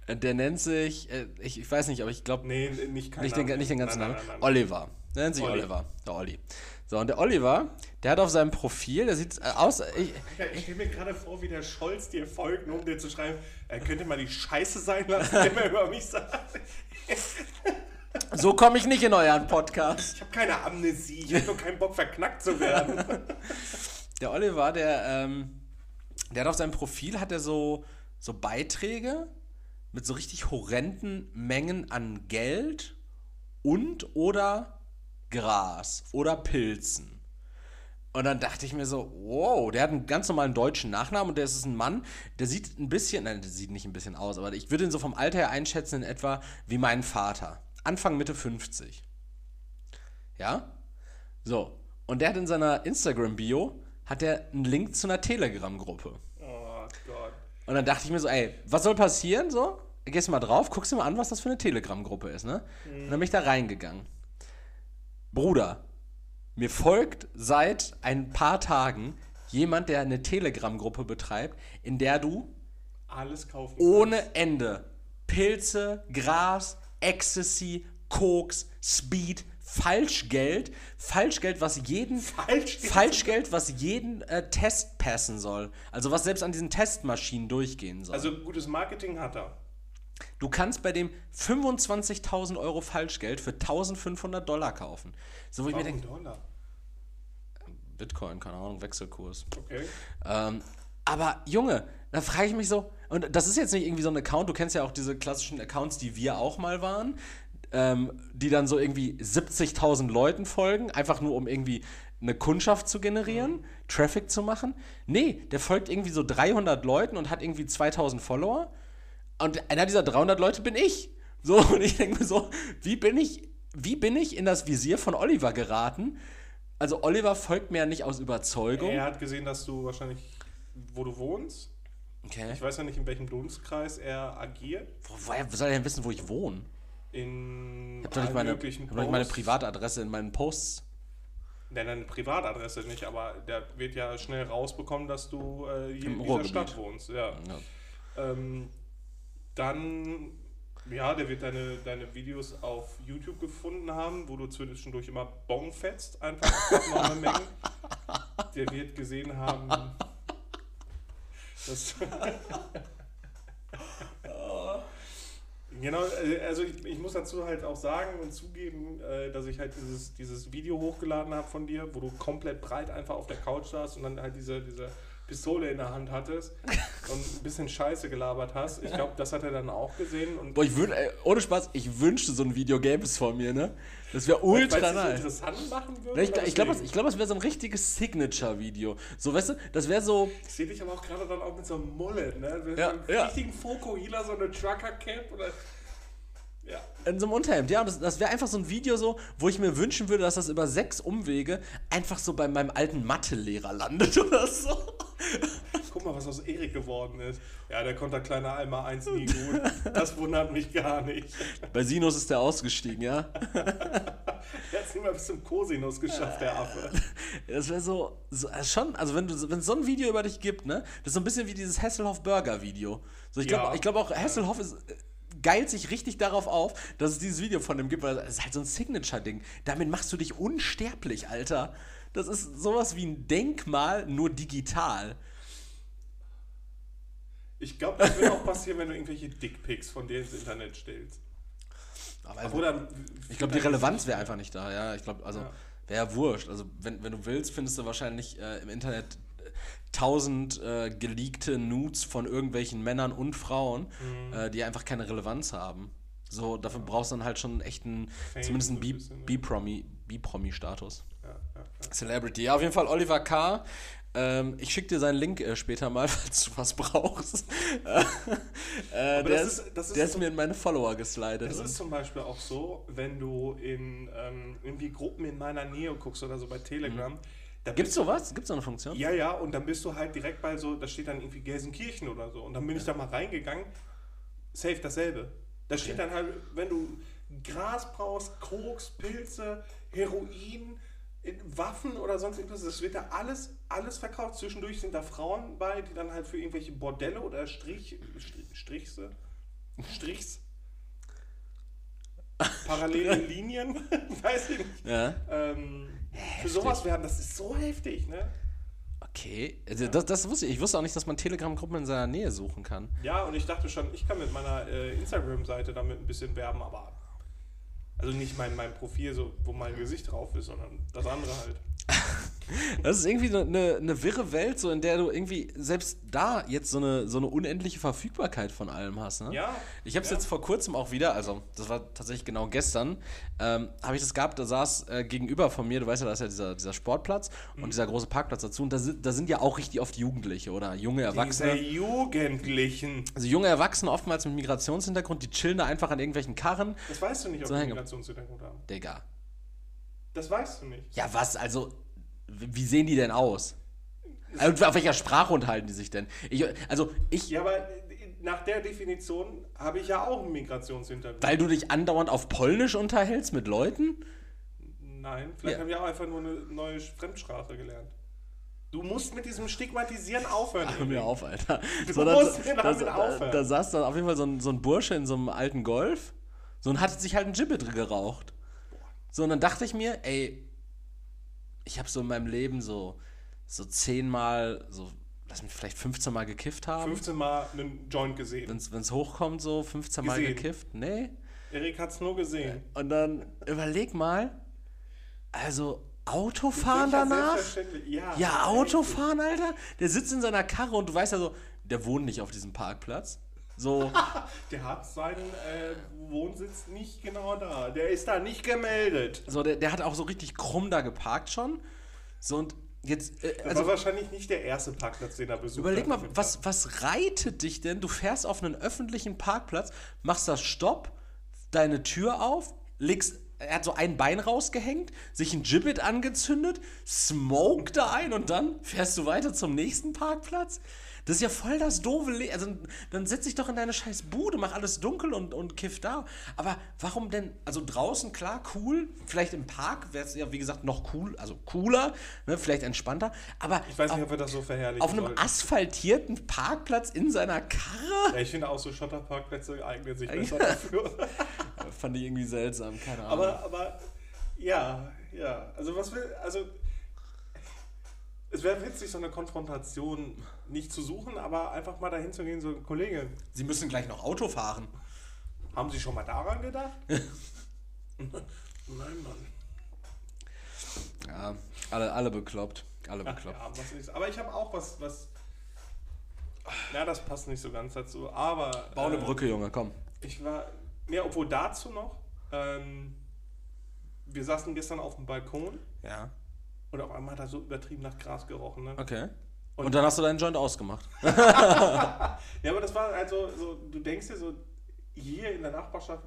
Äh, Der nennt sich. Äh, ich, ich weiß nicht, aber ich glaube. Nee, nicht kein Nicht, den, nicht den ganzen Nein, Namen. nein, nein. Oliver. Der nennt sich Olli. Oliver. Der Olli. So, und der Oliver, der hat auf seinem Profil, der sieht äh, aus. Ich, Ja, ich stelle mir gerade vor, wie der Scholz dir folgt, nur um dir zu schreiben, er könnte mal die Scheiße sein lassen, den er über mich sagt. So komme ich nicht in euren Podcast. Ich habe keine Amnesie, ich habe nur keinen Bock, verknackt zu werden. Der Oliver, der, ähm, der hat auf seinem Profil hat er so, so Beiträge mit so richtig horrenden Mengen an Geld und oder Gras oder Pilzen. Und dann dachte ich mir so, wow, der hat einen ganz normalen deutschen Nachnamen und der ist ein Mann, der sieht ein bisschen, nein, der sieht nicht ein bisschen aus, aber ich würde ihn so vom Alter her einschätzen in etwa wie mein Vater. Anfang Mitte 50. Ja? So. Und der hat in seiner Instagram-Bio hat er einen Link zu einer Telegram-Gruppe. Oh Gott. Und dann dachte ich mir so, ey, was soll passieren? So, gehst du mal drauf, guckst dir mal an, was das für eine Telegram-Gruppe ist, ne? Und dann bin ich da reingegangen. Bruder, mir folgt seit ein paar Tagen jemand, der eine Telegram-Gruppe betreibt, in der du Alles kaufen. ohne Ende Pilze, Gras, Ecstasy, Koks, Speed, Falschgeld, Falschgeld, was jeden Falschgeld? Falschgeld, was jeden äh, Test passen soll. Also was selbst an diesen Testmaschinen durchgehen soll. Also gutes Marketing hat er. du kannst bei dem 25.000 Euro Falschgeld für 1.500 Dollar kaufen. So wo ich mir Warum denke, Dollar? Bitcoin, keine Ahnung, Wechselkurs. Okay. Ähm, aber Junge, da frage ich mich so, und das ist jetzt nicht irgendwie so ein Account, du kennst ja auch diese klassischen Accounts, die wir auch mal waren, ähm, die dann so irgendwie 70.000 Leuten folgen, einfach nur um irgendwie eine Kundschaft zu generieren, Traffic zu machen. Nee, der folgt irgendwie so 300 Leuten und hat irgendwie 2000 Follower. Und einer dieser 300 Leute bin ich. So, und ich denke mir so, wie bin ich, wie bin ich in das Visier von Oliver geraten? Also Oliver folgt mir ja nicht aus Überzeugung. Er hat gesehen, dass du wahrscheinlich, wo du wohnst. Okay. Ich weiß ja nicht, in welchem Dunstkreis er agiert. Wo, woher soll er denn wissen, wo ich wohne? In Ich habe doch hab doch nicht meine. Privatadresse in meinen Posts. Nein, deine Privatadresse nicht, aber der wird ja schnell rausbekommen, dass du äh, in dieser. Stadt wohnst. Ja. Ja. Ähm, dann, ja, der wird deine, deine Videos auf YouTube gefunden haben, wo du zwischendurch immer Bon fetzt, einfach Mengen. Der wird gesehen haben. Genau, äh, also ich, ich, muss dazu halt auch sagen und zugeben, äh, dass ich halt dieses, dieses Video hochgeladen habe von dir, wo du komplett breit einfach auf der Couch saßt und dann halt diese, diese Pistole in der Hand hattest und ein bisschen Scheiße gelabert hast. Ich glaube, das hat er dann auch gesehen. Und Boah, ich würde, ohne Spaß, ich wünschte, so ein Video gäbe es vor mir, ne? Das wäre ultra Weil, nice. interessant machen würde. Ich, ich glaube, es glaub, wäre so ein richtiges Signature-Video. So, weißt du, das wäre so. Ich sehe dich aber auch gerade dann auch mit so einem Mullet, ne? Mit ja, so einem ja. richtigen Fokuhila, so eine Trucker-Cap oder. Ja. In so einem Unterhemd, ja. Und das, das wäre einfach so ein Video so, wo ich mir wünschen würde, dass das über sechs Umwege einfach so bei meinem alten Mathelehrer landet oder so. Guck mal, was aus Erik geworden ist. Ja, der konnte kleiner Alma 1 nie gut. Das wundert mich gar nicht. Bei Sinus ist der ausgestiegen, ja? der hat es nicht mal bis zum Cosinus geschafft, der Affe. Das wäre so, so, äh, schon, also wenn du wenn es so ein Video über dich gibt, ne? Das ist so ein bisschen wie dieses Hasselhoff Burger Video. So, ich glaube Ja. ich glaub auch, Hasselhoff ist äh, geilt sich richtig darauf auf, dass es dieses Video von dem gibt, weil ist halt so ein Signature-Ding. Damit machst du dich unsterblich, Alter. Das ist sowas wie ein Denkmal, nur digital. Ich glaube, das wird auch passieren, wenn du irgendwelche Dickpics von dir ins Internet stellst. Aber Oder, ich glaube, die Relevanz wäre einfach nicht da, ja. Ich glaube, also Ja. wäre ja wurscht. Also wenn, wenn du willst, findest du wahrscheinlich äh, im Internet äh, tausend äh, geleakte Nudes von irgendwelchen Männern und Frauen, Mhm. äh, die einfach keine Relevanz haben. So, dafür brauchst du dann halt schon einen echten, Fame zumindest so einen ein B- bisschen, ne? B-Promi, B-Promi-Status. Ja, ja, ja. Celebrity. Ja, auf jeden Fall Oliver K. Ähm, ich schicke dir seinen Link äh, später mal, falls du was brauchst. äh, der das ist, das ist der ist so- mir in meine Follower geslidet. Es und- ist zum Beispiel auch so, wenn du in ähm, irgendwie Gruppen in meiner Nähe guckst oder so bei Telegram. Da Gibt's bist du- sowas? Gibt's so eine Funktion? Ja, ja, und dann bist du halt direkt bei so, da steht dann irgendwie Gelsenkirchen oder so. Und dann bin ich da mal reingegangen, safe dasselbe. Da steht dann halt, wenn du Gras brauchst, Koks, Pilze, Heroin, in- Waffen oder sonst irgendwas, das wird da alles, alles verkauft. Zwischendurch sind da Frauen bei, die dann halt für irgendwelche Bordelle oder Strich, Strich Strichse, Strichs, parallele Linien, weiß ich nicht. Ja. Ähm, für sowas werden, das ist so heftig, ne? Okay, also das, das wusste ich. Ich wusste auch nicht, dass man Telegram-Gruppen in seiner Nähe suchen kann. Ja, und ich dachte schon, ich kann mit meiner äh, Instagram-Seite damit ein bisschen werben, aber. Also nicht mein, mein Profil, so, wo mein Gesicht drauf ist, sondern das andere halt. Das ist irgendwie eine, eine wirre Welt, so in der du irgendwie selbst da jetzt so eine, so eine unendliche Verfügbarkeit von allem hast. Ne? Ja. Ich habe es ja. jetzt vor kurzem auch wieder, also das war tatsächlich genau gestern, ähm, habe ich das gehabt, da saß äh, gegenüber von mir, du weißt ja, da ist ja dieser, dieser Sportplatz Mhm. und dieser große Parkplatz dazu und da sind, da sind ja auch richtig oft Jugendliche oder junge Diese Erwachsene. Jugendlichen. Also junge Erwachsene oftmals mit Migrationshintergrund, die chillen da einfach an irgendwelchen Karren. Das weißt du nicht, ob So die. Migrationshintergrund haben. Digga. Das weißt du nicht. Ja, was? Also, wie sehen die denn aus? Und auf welcher Sprache unterhalten die sich denn? Ich, also, ich, Ja, aber nach der Definition habe ich ja auch einen Migrationshintergrund. weil du dich andauernd auf Polnisch unterhältst mit Leuten? Nein, vielleicht Ja. haben wir auch einfach nur eine neue Fremdsprache gelernt. Du musst mit diesem Stigmatisieren aufhören. Hör mir auf, Alter. Du musst mir da, damit da, aufhören. da saß dann auf jeden Fall so ein, so ein Bursche in so einem alten Golf. So und hat sich halt ein Gibbet geraucht. So, und dann dachte ich mir, ey, ich habe so in meinem Leben so, so zehnmal, so, lass mich vielleicht 15 Mal gekifft haben. 15 Mal einen Joint gesehen. Wenn es hochkommt, so 15 Mal Gesehen. gekifft. Nee. Erik hat es nur gesehen. Und dann überleg mal, also Autofahren danach? Ja, Ja, Autofahren, Alter. Der sitzt in seiner Karre und du weißt ja so, der wohnt nicht auf diesem Parkplatz. So, Der hat seinen äh, Wohnsitz nicht genau da. Der ist da nicht gemeldet. so der, der hat auch so richtig krumm da geparkt schon. So und jetzt, äh, also war wahrscheinlich nicht der erste Parkplatz, den er besucht überleg mal, was, was reitet dich denn? Du fährst auf einen öffentlichen Parkplatz, machst das Stopp, deine Tür auf, legst, er hat so ein Bein rausgehängt, sich ein Gibbet angezündet, smoke da ein und dann fährst du weiter zum nächsten Parkplatz? Das ist ja voll das doofe Leben. Also dann setz dich doch in deine scheiß Bude, mach alles dunkel und, und kiff da. Aber warum denn, also draußen, klar, cool. Vielleicht im Park wäre es ja, wie gesagt, noch cool, also cooler, ne, vielleicht entspannter. Aber Ich weiß nicht, auf, ob wir das so verherrlichen auf einem sollten. asphaltierten Parkplatz in seiner Karre? Ja, ich finde auch so Schotterparkplätze eignen sich besser dafür. Fand ich irgendwie seltsam, keine Ahnung. aber, aber, ja, ja. Also was will, also es wäre witzig, so eine Konfrontation nicht zu suchen, aber einfach mal dahin zu gehen, so, Kollege, Sie müssen gleich noch Auto fahren. haben Sie schon mal daran gedacht? Nein, Mann. Ja, alle, alle bekloppt. Alle Ach, bekloppt. ja, was aber ich habe auch was, was. Na, das passt nicht so ganz dazu. Aber. Bau eine äh, Brücke, Junge, komm. Ich war. Ja, obwohl dazu noch. Ähm, wir saßen gestern auf dem Balkon Ja. und auf einmal hat er so übertrieben nach Gras gerochen. Ne? Okay. Und, Und- dann hast du deinen Joint ausgemacht. Ja, aber das war also so, du denkst dir so, hier in der Nachbarschaft,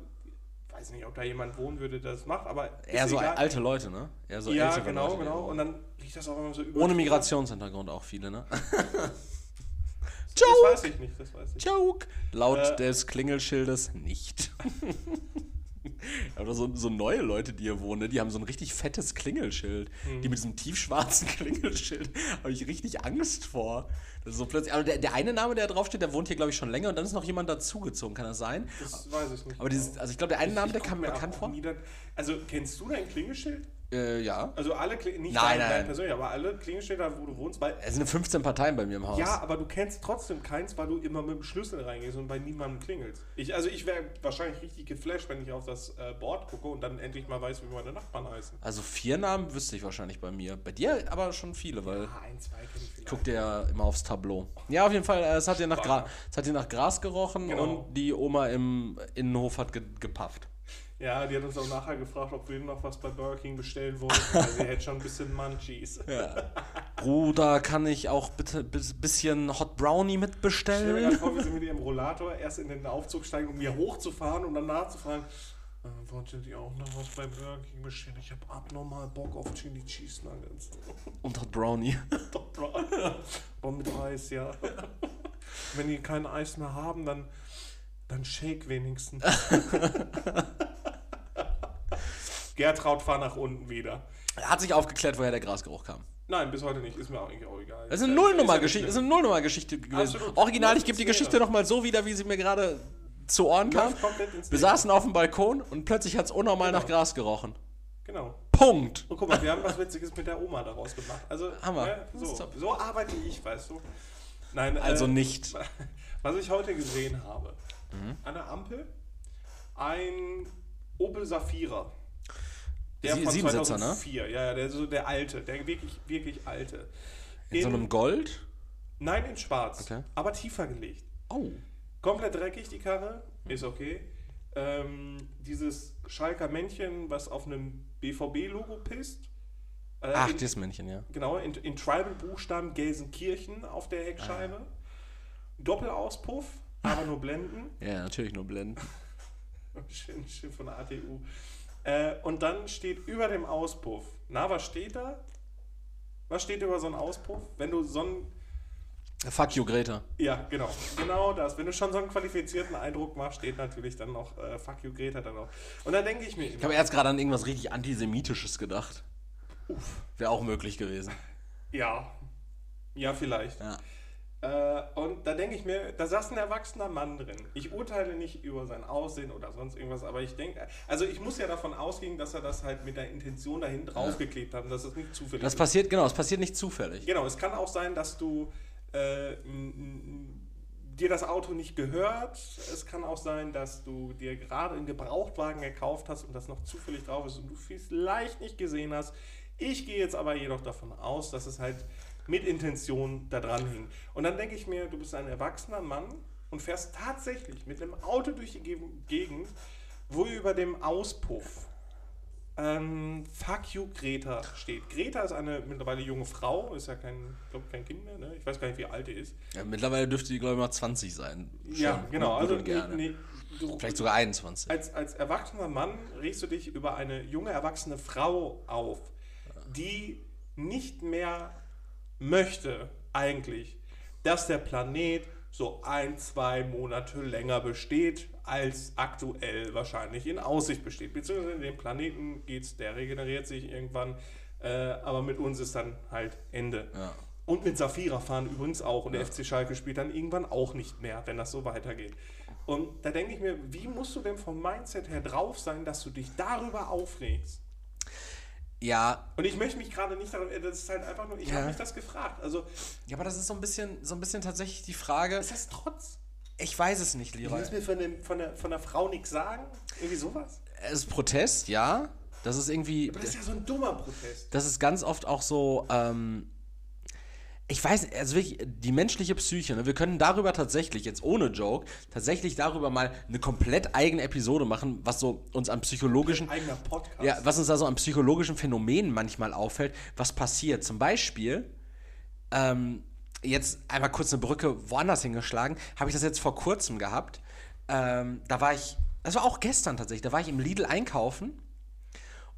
weiß nicht, ob da jemand wohnen würde, der das macht, aber. Eher so egal. alte Leute, ne? Eher so ja, genau, Leute, genau. Und dann riecht das auch immer so über. Ohne Migrationshintergrund auch viele, ne? Das weiß ich nicht, das weiß ich. Joke! Laut Äh. des Klingelschildes nicht. Oder so, so neue Leute, die hier wohnen, ne? die haben so ein richtig fettes Klingelschild. Mhm. Die mit diesem tiefschwarzen Klingelschild habe ich richtig Angst vor. Das ist so plötzlich. Aber der, der eine Name, der da draufsteht, der wohnt hier, glaube ich, schon länger und dann ist noch jemand dazugezogen, kann das sein? Das weiß ich nicht. Aber dieses, also ich glaube, der eine Name, der kam mir bekannt vor. nie Also, kennst du dein Klingelschild? Äh, ja. Also alle, Kling nicht Nein, dein, nein. persönlich, aber alle Klingelschilder, wo du wohnst, weil Es sind 15 Parteien bei mir im Haus. Ja, aber du kennst trotzdem keins, weil du immer mit dem Schlüssel reingehst und bei niemandem klingelst. Ich, also ich wäre wahrscheinlich richtig geflasht, wenn ich auf das äh, Board gucke und dann endlich mal weiß, wie meine Nachbarn heißen. Also vier Namen wüsste ich wahrscheinlich bei mir. Bei dir aber schon viele, weil Ah, ein, zwei kenne ich vielleicht. guckt ihr ja immer aufs Tableau. Ja, auf jeden Fall, äh, es hat hier nach, Gra es hat hier nach Gras gerochen Genau. und die Oma im Innenhof hat ge gepafft. Ja, die hat uns auch nachher gefragt, ob wir noch was bei Burger King bestellen wollen. weil sie hätte schon ein bisschen Munchies. Bruder, kann ich auch bitte ein bisschen Hot Brownie Stell mir mitbestellen? gerade vor, wie sie mit ihrem Rollator erst in den Aufzug steigen, um hier hochzufahren und dann nachzufragen, äh, wolltet ihr auch noch was bei Burger King bestellen? Ich habe abnormal Bock auf Chili Cheese Nuggets. Und Hot Brownie. Doch, Bro. Aber mit Eis, ja. Wenn die kein Eis mehr haben, dann, dann Shake wenigstens. Gertraud, fahr nach unten wieder. Hat sich aufgeklärt, woher der Grasgeruch kam. Nein, bis heute nicht. Ist mir auch eigentlich auch egal. Das ist eine ja Nullnummer-Geschichte ist eine Nullnummer-Geschichte gewesen. Absolut. Original, ich gebe die Geschichte nochmal so wieder, wie sie mir gerade zu Ohren kam. Wir saßen auf dem Balkon und plötzlich hat es unnormal Genau. nach Gras gerochen. Genau. Punkt. Und guck mal, wir haben was Witziges mit der Oma daraus gemacht. Also, Hammer. Ne, Das ist so, so arbeite ich, weißt du. Nein, Also äh, nicht. Was ich heute gesehen habe, Mhm. an der Ampel ein Opel Safira. Sie- Siebensitzer, ne? 2004, ja, ja, der, so der alte, der wirklich, wirklich alte. In so einem Gold. nein, in schwarz, Okay. aber tiefer gelegt. Oh. Komplett dreckig, die Karre, ist okay. Ähm, dieses Schalker Männchen, was auf einem BVB-Logo pisst. Äh, Ach, in, das Männchen, ja. Genau, in, in Tribal-Buchstaben Gelsenkirchen auf der Heckscheibe. Doppelauspuff, aber nur Blenden. Ja, natürlich nur blenden. schön, schön von der ATU. Äh, und dann steht über dem Auspuff. Na, was steht da? Was steht über so einen Auspuff? Wenn du so einen. Fuck you, Greta. Ja, genau. Genau das. Wenn du schon so einen qualifizierten Eindruck machst, steht natürlich dann noch äh, Fuck you, Greta dann noch. Und dann denke ich mir Ich habe erst gerade an irgendwas richtig Antisemitisches gedacht. uff, Wäre auch möglich gewesen. ja. Ja, vielleicht. Ja. Äh, und da denke ich mir, da saß ein erwachsener Mann drin. Ich urteile nicht über sein Aussehen oder sonst irgendwas, aber ich denke, also ich muss ja davon ausgehen, dass er das halt mit der Intention dahin draufgeklebt hat und dass es nicht zufällig Das ist. passiert, genau, es passiert nicht zufällig. Genau, es kann auch sein, dass du äh, dir das Auto nicht gehört. Es kann auch sein, dass du dir gerade einen Gebrauchtwagen gekauft hast und das noch zufällig drauf ist und du vielleicht nicht gesehen hast. Ich gehe jetzt aber jedoch davon aus, dass es halt mit Intention da dran hing. Und dann denke ich mir, du bist ein erwachsener Mann und fährst tatsächlich mit einem Auto durch die Ge- Gegend, wo über dem Auspuff ähm, Fuck you Greta steht. Greta ist eine mittlerweile junge Frau, ist ja kein, glaub, kein Kind mehr, ne? Ich weiß gar nicht, wie alt die ist. Ja, mittlerweile dürfte die, glaube ich, mal 20 sein. ja, Schon. genau. Gut Also gerne. nee, du, Vielleicht sogar 21. als, als erwachsener Mann regst du dich über eine junge erwachsene Frau auf, die nicht mehr möchte, eigentlich, dass der Planet so ein, zwei Monate länger besteht, als aktuell wahrscheinlich in Aussicht besteht. Beziehungsweise dem Planeten geht's, der regeneriert sich irgendwann, äh, aber mit uns ist dann halt Ende. Ja. Und mit Safira fahren übrigens auch. Und der FC Schalke spielt dann irgendwann auch nicht mehr, wenn das so weitergeht. Und da denke ich mir, wie musst du denn vom Mindset her drauf sein, dass du dich darüber aufregst? Ja, Und ich möchte mich gerade nicht daran, das ist halt einfach nur, ich Ja. habe mich das gefragt. Also, ja, aber das ist so ein bisschen, so ein bisschen tatsächlich die Frage. ist das Trotz? Ich weiß es nicht, Du Leroy. willst mir von, dem, von, der, von der Frau nichts sagen? Irgendwie sowas? Es ist Protest, ja. Das ist irgendwie. Aber das ist ja so ein dummer Protest. das ist ganz oft auch so, ähm, ich weiß, also wirklich, die menschliche Psyche, ne, wir können darüber tatsächlich, jetzt ohne Joke, tatsächlich darüber mal eine komplett eigene Episode machen, was so uns an psychologischen, Eigener Podcast. ja, was uns da so an psychologischen Phänomenen manchmal auffällt, was passiert. Zum Beispiel, ähm, jetzt einmal kurz eine Brücke woanders hingeschlagen, habe ich das jetzt vor kurzem gehabt. Ähm, da war ich, das war auch gestern tatsächlich, da war ich im Lidl einkaufen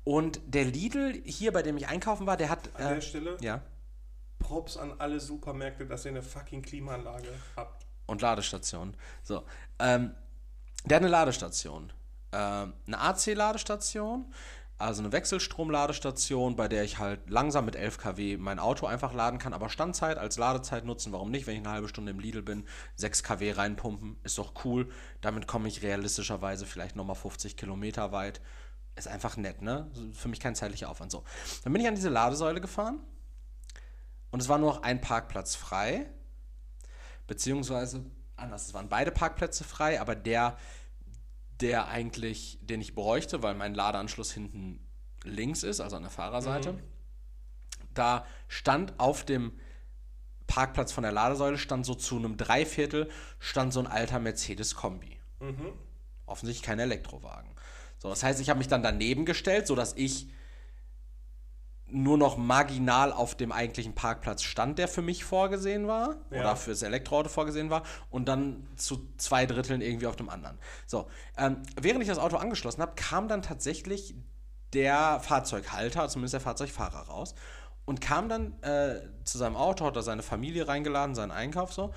und der Lidl hier, bei dem ich einkaufen war, der hat. An äh, der Stelle ja. Props an alle Supermärkte, dass ihr eine fucking Klimaanlage habt. Und Ladestationen. So. Ähm, der hat eine Ladestation. Ähm, eine AC-Ladestation, also eine Wechselstrom-Ladestation, bei der ich halt langsam mit 11 kW mein Auto einfach laden kann, aber Standzeit als Ladezeit nutzen. Warum nicht? Wenn ich eine halbe Stunde im Lidl bin, 6 kW reinpumpen, ist doch cool. Damit komme ich realistischerweise vielleicht nochmal 50 Kilometer weit. Ist einfach nett, ne? Für mich kein zeitlicher Aufwand. So. Dann bin ich an diese Ladesäule gefahren und es war nur noch ein Parkplatz frei. Beziehungsweise, anders, es waren beide Parkplätze frei, aber der, der eigentlich, den ich bräuchte, weil mein Ladeanschluss hinten links ist, also an der Fahrerseite, da stand auf dem Parkplatz von der Ladesäule, stand so zu einem Dreiviertel, stand so ein alter Mercedes-Kombi. Offensichtlich kein Elektrowagen. So, das heißt, ich habe mich dann daneben gestellt, sodass ich nur noch marginal auf dem eigentlichen Parkplatz stand, der für mich vorgesehen war Ja. oder fürs Elektroauto vorgesehen war und dann zu zwei Dritteln irgendwie auf dem anderen. So, ähm, während ich das Auto angeschlossen habe, kam dann tatsächlich der Fahrzeughalter, zumindest der Fahrzeugfahrer raus und kam dann äh, zu seinem Auto, hat da seine Familie reingeladen, seinen Einkauf so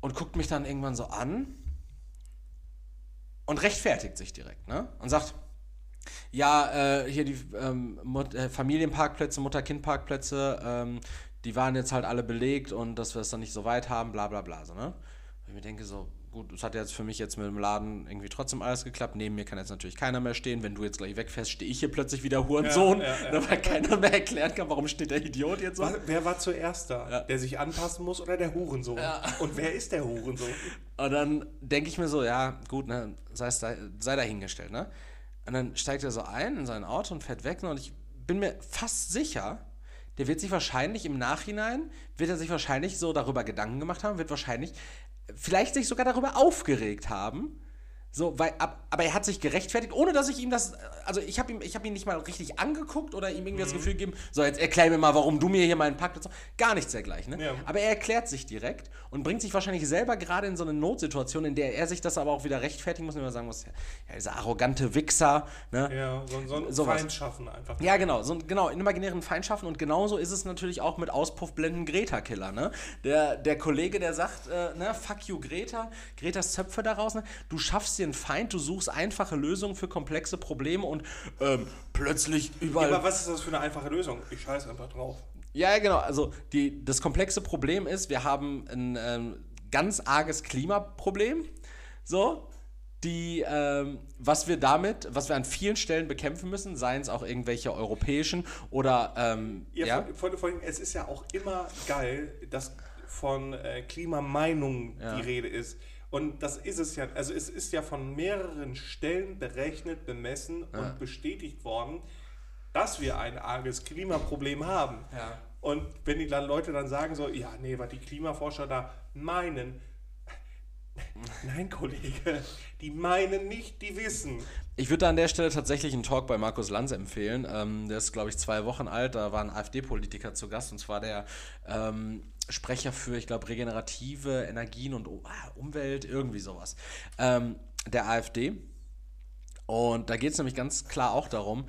und guckt mich dann irgendwann so an und rechtfertigt sich direkt, ne? Und sagt, ja, äh, hier die ähm, Mut äh, Familienparkplätze, Mutter-Kind-Parkplätze, ähm, die waren jetzt halt alle belegt und dass wir es dann nicht so weit haben, bla bla bla. So, ne? Und ich mir denke so, gut, das hat jetzt für mich jetzt mit dem Laden irgendwie trotzdem alles geklappt. Neben mir kann jetzt natürlich keiner mehr stehen. Wenn du jetzt gleich wegfährst, stehe ich hier plötzlich wieder Hurensohn, Ja, ja, ja. ne, weil keiner mehr erklären kann, warum steht der Idiot jetzt so. Wer war zuerst da? Ja. Der sich anpassen muss oder der Hurensohn? Und wer ist der Hurensohn? Und dann denke ich mir so, ja, gut, ne, sei, sei dahingestellt, ne? Und dann steigt er so ein in sein Auto und fährt weg. Und ich bin mir fast sicher, der wird sich wahrscheinlich im Nachhinein, wird er sich wahrscheinlich so darüber Gedanken gemacht haben, wird wahrscheinlich vielleicht sich sogar darüber aufgeregt haben. So, weil, ab, aber er hat sich gerechtfertigt, ohne dass ich ihm das, also ich habe ihm, ich habe ihn nicht mal richtig angeguckt oder ihm irgendwie das Gefühl gegeben, so jetzt erklär mir mal, warum du mir hier meinen Parkplatz, gar nichts dergleichen. Ne? Ja. Aber er erklärt sich direkt und bringt sich wahrscheinlich selber gerade in so eine Notsituation, in der er sich das aber auch wieder rechtfertigen muss und immer sagen muss, ja, dieser arrogante Wichser, ne? Ja, so, so ein Sowas. Feind schaffen einfach. Ja, genau, so ein- genau, in imaginären Feindschaffen und genauso ist es natürlich auch mit Auspuffblenden Greta-Killer, ne? Der, der Kollege, der sagt, äh, ne, fuck you Greta, Gretas Zöpfe daraus, ne? Du schaffst dir einen Feind, du suchst einfache Lösungen für komplexe Probleme und ähm, plötzlich überall. Aber was ist das für eine einfache Lösung? Ich scheiße einfach drauf. Ja, ja, genau. Also die, das komplexe Problem ist, wir haben ein ähm, ganz arges Klimaproblem. So. Die, ähm, was wir damit, was wir an vielen Stellen bekämpfen müssen, seien es auch irgendwelche europäischen oder ähm, Ja, ja, Vor, vor, vor allem, es ist ja auch immer geil, dass von äh, Klimameinung Ja. die Rede ist. Und das ist es ja, also es ist ja von mehreren Stellen berechnet, bemessen und bestätigt worden, dass wir ein arges Klimaproblem haben. Ja. Und wenn die dann Leute dann sagen so, ja, nee, was die Klimaforscher da meinen, nein, Kollege, die meinen nicht, die wissen. Ich würde da an der Stelle tatsächlich einen Talk bei Markus Lanz empfehlen. Ähm, der ist, glaube ich, zwei Wochen alt. Da war ein AfD-Politiker zu Gast und zwar der ähm, Sprecher für, ich glaube, regenerative Energien und ah, Umwelt, irgendwie sowas. Ähm, der AfD. Und da geht es nämlich ganz klar auch darum,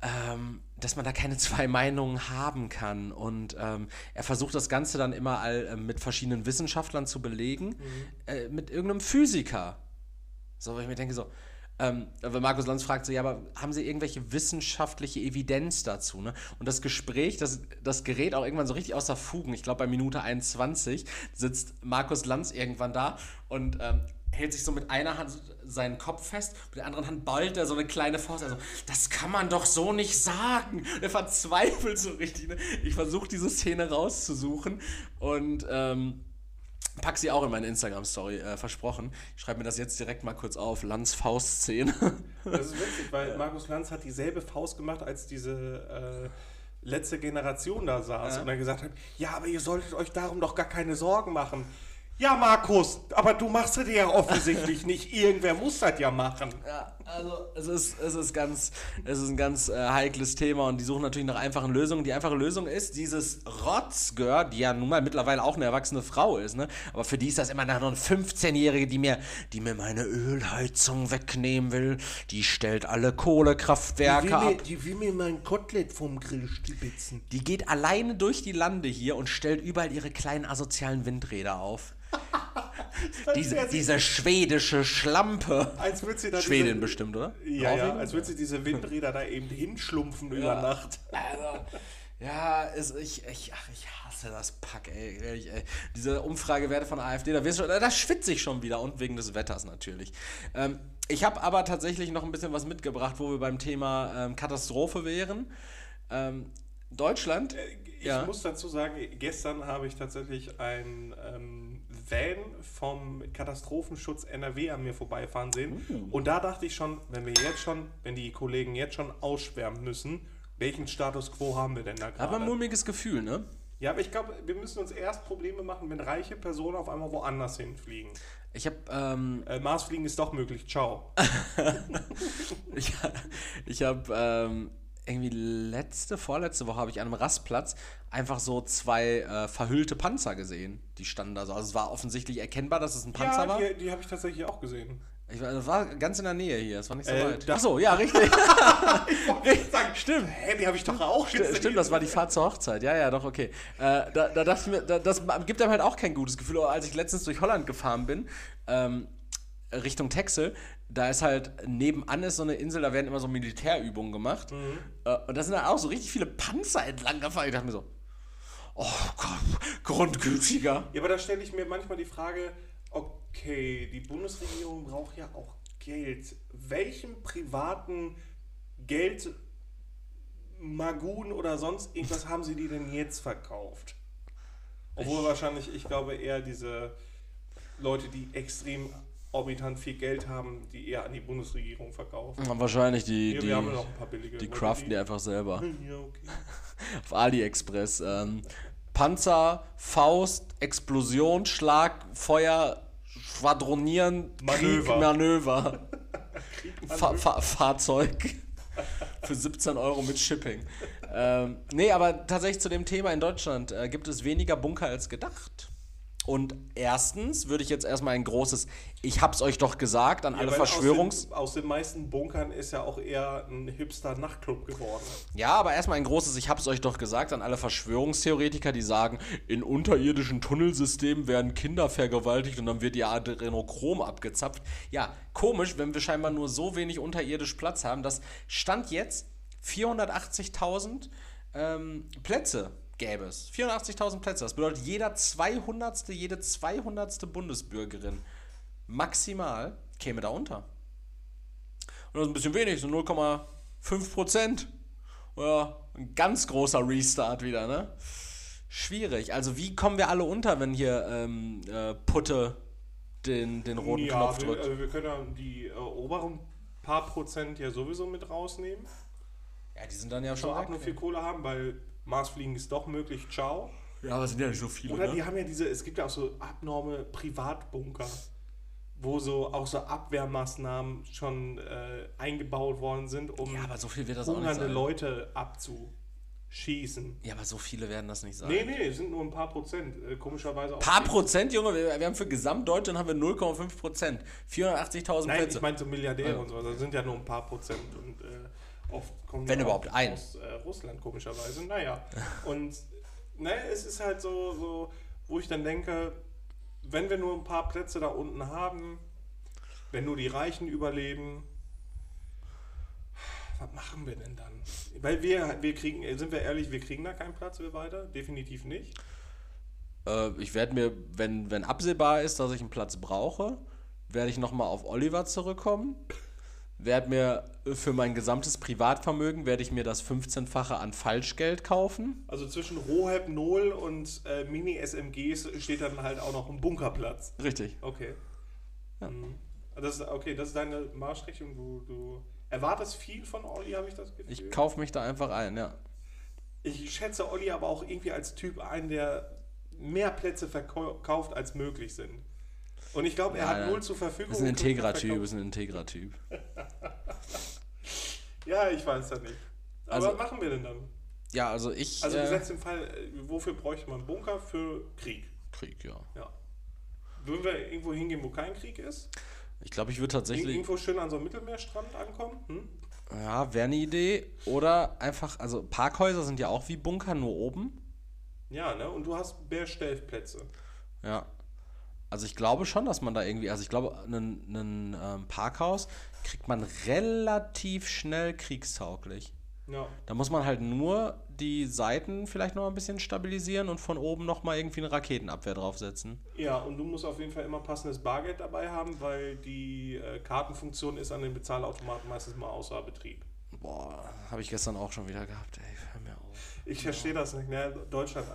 ähm, dass man da keine zwei Meinungen haben kann. Und ähm, er versucht das Ganze dann immer all, äh, mit verschiedenen Wissenschaftlern zu belegen, mhm. äh, mit irgendeinem Physiker. So, weil ich mir denke, so, ähm, wenn Markus Lanz fragt so, ja, aber haben Sie irgendwelche wissenschaftliche Evidenz dazu? Ne? Und das Gespräch, das, das gerät auch irgendwann so richtig außer Fugen. Ich glaube, bei Minute 21 sitzt Markus Lanz irgendwann da und ähm, hält sich so mit einer Hand seinen Kopf fest, mit der anderen Hand ballt er so eine kleine Faust. Also, das kann man doch so nicht sagen. Er verzweifelt so richtig. Ne? Ich versuche diese Szene rauszusuchen und ähm, pack sie auch in meine Instagram-Story, äh, versprochen. Ich schreibe mir das jetzt direkt mal kurz auf. Lanz Faust-Szene. das ist witzig, weil Markus Lanz hat dieselbe Faust gemacht, als diese. Äh letzte Generation da saß ja. und dann gesagt hat, ja, aber ihr solltet euch darum doch gar keine Sorgen machen. Ja, Markus, aber du machst es ja offensichtlich nicht. Irgendwer muss das ja machen. Ja, also es ist, es ist, ganz, es ist ein ganz äh, heikles Thema und die suchen natürlich nach einfachen Lösungen. Die einfache Lösung ist, dieses Rotzgör, die ja nun mal mittlerweile auch eine erwachsene Frau ist, ne? aber für die ist das immer noch eine 15-Jährige, die mir, die mir meine Ölheizung wegnehmen will. Die stellt alle Kohlekraftwerke die ab. Mir, die will mir mein Kotelett vom Grill stibitzen. Die geht alleine durch die Lande hier und stellt überall ihre kleinen asozialen Windräder auf. diese, diese schwedische Schlampe. Als würde sie da Schwedin diese, bestimmt, oder? Ja, ja, als würde sie diese Windräder da eben hinschlumpfen ja. über Nacht. Also, ja, ist, ich, ich, ach, ich hasse das Pack, ey, ehrlich, ey. Diese Umfragewerte von AfD, da, da schwitze ich schon wieder und wegen des Wetters natürlich. Ähm, ich habe aber tatsächlich noch ein bisschen was mitgebracht, wo wir beim Thema ähm, Katastrophe wären. Ähm, Deutschland. Äh, ich ja. muss dazu sagen, gestern habe ich tatsächlich ein ähm, Van vom Katastrophenschutz NRW an mir vorbeifahren sehen. Mhm. Und da dachte ich schon, wenn wir jetzt schon, wenn die Kollegen jetzt schon ausschwärmen müssen, welchen Status quo haben wir denn da gerade? Aber ein mulmiges Gefühl, ne? Ja, aber ich glaube, wir müssen uns erst Probleme machen, wenn reiche Personen auf einmal woanders hinfliegen. Ich habe ähm, äh, Marsfliegen ist doch möglich. Ciao. ich ich habe ähm, irgendwie letzte, vorletzte Woche habe ich an einem Rastplatz einfach so zwei äh, verhüllte Panzer gesehen. Die standen da so. Also es war offensichtlich erkennbar, dass es ein Panzer ja, war. Die, die habe ich tatsächlich auch gesehen. Ich war, das war ganz in der Nähe hier, das war nicht so äh, weit. Achso, ja, richtig. ich sagen, stimmt. Hä, die habe ich doch auch gesehen. Stimmt, das war die Fahrt zur Hochzeit. Ja, ja, doch, okay. Äh, da, da dachte mir, da, das gibt einem halt auch kein gutes Gefühl. Als ich letztens durch Holland gefahren bin, ähm, Richtung Texel, da ist halt nebenan ist so eine Insel, da werden immer so Militärübungen gemacht. Mhm. Äh, und da sind dann auch so richtig viele Panzer entlang gefahren. Ich dachte mir so, oh Gott, grundgültiger. Ja, aber da stelle ich mir manchmal die Frage, okay, die Bundesregierung braucht ja auch Geld. Welchem privaten Geld Magun oder sonst irgendwas haben sie die denn jetzt verkauft? Obwohl ich wahrscheinlich, ich glaube, eher diese Leute, die extrem orbitant viel Geld haben, die eher an die Bundesregierung verkaufen. Ja, wahrscheinlich die, die, billige. Die craften die, die einfach selber. Ja, okay. Auf AliExpress. Ähm, Panzer, Faust, Explosion, Schlag, Feuer, Schwadronieren, Manöver. Krieg, Manöver. Fa Fa Fahrzeug. Für 17 Euro mit Shipping. ähm, nee, aber tatsächlich zu dem Thema in Deutschland äh, gibt es weniger Bunker als gedacht. Und erstens würde ich jetzt erstmal ein großes Ich hab's euch doch gesagt an ja, alle Verschwörungs. Aus den, aus den, meisten Bunkern ist ja auch eher ein hipster Nachtclub geworden. Ja, aber erstmal ein großes Ich hab's euch doch gesagt an alle Verschwörungstheoretiker, die sagen, in unterirdischen Tunnelsystemen werden Kinder vergewaltigt und dann wird ihr Adrenochrom abgezapft. Ja, komisch, wenn wir scheinbar nur so wenig unterirdisch Platz haben. Das stand jetzt 480.000 ähm, Plätze gäbe es. 84.000 Plätze. Das bedeutet, jeder 200. jede 200. Bundesbürgerin maximal käme da unter. Und das ist ein bisschen wenig, so 0,5 Prozent. Ja, ein ganz großer Restart wieder, ne? Schwierig. Also wie kommen wir alle unter, wenn hier ähm, äh, Putte den, den roten ja, Knopf drückt? Wir, also wir können ja die äh, oberen paar Prozent ja sowieso mit rausnehmen. Ja, die sind dann ja schon. Ab nur viel Kohle haben, weil Marsfliegen ist doch möglich, ciao. Ja, aber sind ja nicht so viele. Oder ne? die haben ja diese, es gibt ja auch so abnorme Privatbunker, wo so auch so Abwehrmaßnahmen schon äh, eingebaut worden sind, um ja, aber so viel wird das auch nicht sein. Leute abzuschießen. Ja, aber so viele werden das nicht sein. Nee, nee, es sind nur ein paar Prozent. Äh, komischerweise auch. Paar Prozent, Junge? Wir, wir haben für Gesamtdeutschland haben wir 0,5 Prozent. 480.000 Plätze. Nein, ich meine so Milliardäre ja. und so. Das sind ja nur ein paar Prozent. Und äh, Oft kommen Wenn überhaupt auch ein. aus äh, Russland, komischerweise. Naja. Und ne, es ist halt so, so, wo ich dann denke, wenn wir nur ein paar Plätze da unten haben, wenn nur die Reichen überleben, was machen wir denn dann? Weil wir, wir kriegen, sind wir ehrlich, wir kriegen da keinen Platz, wir weiter? Definitiv nicht. Äh, ich werde mir, wenn, wenn absehbar ist, dass ich einen Platz brauche, werde ich nochmal auf Oliver zurückkommen. Werde mir für mein gesamtes Privatvermögen, werde ich mir das 15-fache an Falschgeld kaufen. Also zwischen Null und äh, Mini-SMGs steht dann halt auch noch ein Bunkerplatz. Richtig. Okay. Ja. Mhm. Das ist, okay, das ist deine Marschrichtung. Du, du erwartest viel von Olli, habe ich das Gefühl. Ich kaufe mich da einfach ein, ja. Ich schätze Olli aber auch irgendwie als Typ ein, der mehr Plätze verkauft, als möglich sind. Und ich glaube, er Nein, hat null zur Verfügung. Ist ein Integra-Typ, ist ein Integra-Typ. Ja, ich weiß das nicht. Aber Also- was machen wir denn dann? Ja, also ich. Also äh, gesetzt im Fall, äh, wofür bräuchte man Bunker? Für Krieg. Krieg, ja. Ja. Würden wir irgendwo hingehen, wo kein Krieg ist? Ich glaube, ich würde tatsächlich. Irgendwo schön an so einem Mittelmeerstrand ankommen? Hm? Ja, wäre eine Idee. Oder einfach, also Parkhäuser sind ja auch wie Bunker, nur oben. Ja, ne? Und du hast Bärstellplätze. Ja. Also ich glaube schon, dass man da irgendwie, also ich glaube, ein ähm, Parkhaus kriegt man relativ schnell kriegstauglich. Ja. Da muss man halt nur die Seiten vielleicht noch ein bisschen stabilisieren und von oben noch mal irgendwie eine Raketenabwehr draufsetzen. Ja, und du musst auf jeden Fall immer passendes Bargeld dabei haben, weil die äh, Kartenfunktion ist an den Bezahlautomaten meistens mal außer Betrieb. Boah, habe ich gestern auch schon wieder gehabt, ey. Ich verstehe das nicht, ne? Deutschland,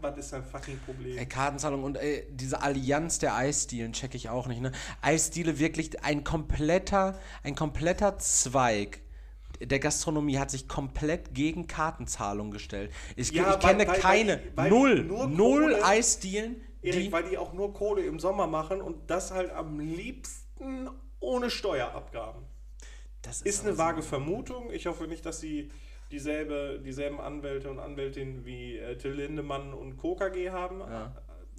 was ist dein fucking Problem? Ey, Kartenzahlung und ey, diese Allianz der Eisdielen check ich auch nicht, ne? Eisdiele wirklich ein kompletter, ein kompletter Zweig der Gastronomie hat sich komplett gegen Kartenzahlung gestellt. Ich, Ja, ich weil- kenne weil- keine, weil null, null Kohle- Eisdielen, Erik, die... weil die auch nur Kohle im Sommer machen und das halt am liebsten ohne Steuerabgaben. Das Ist eine aber so- vage Vermutung. Ich hoffe nicht, dass sie dieselbe, dieselben Anwälte und Anwältinnen wie äh, Till Lindemann und KKG haben. Ja.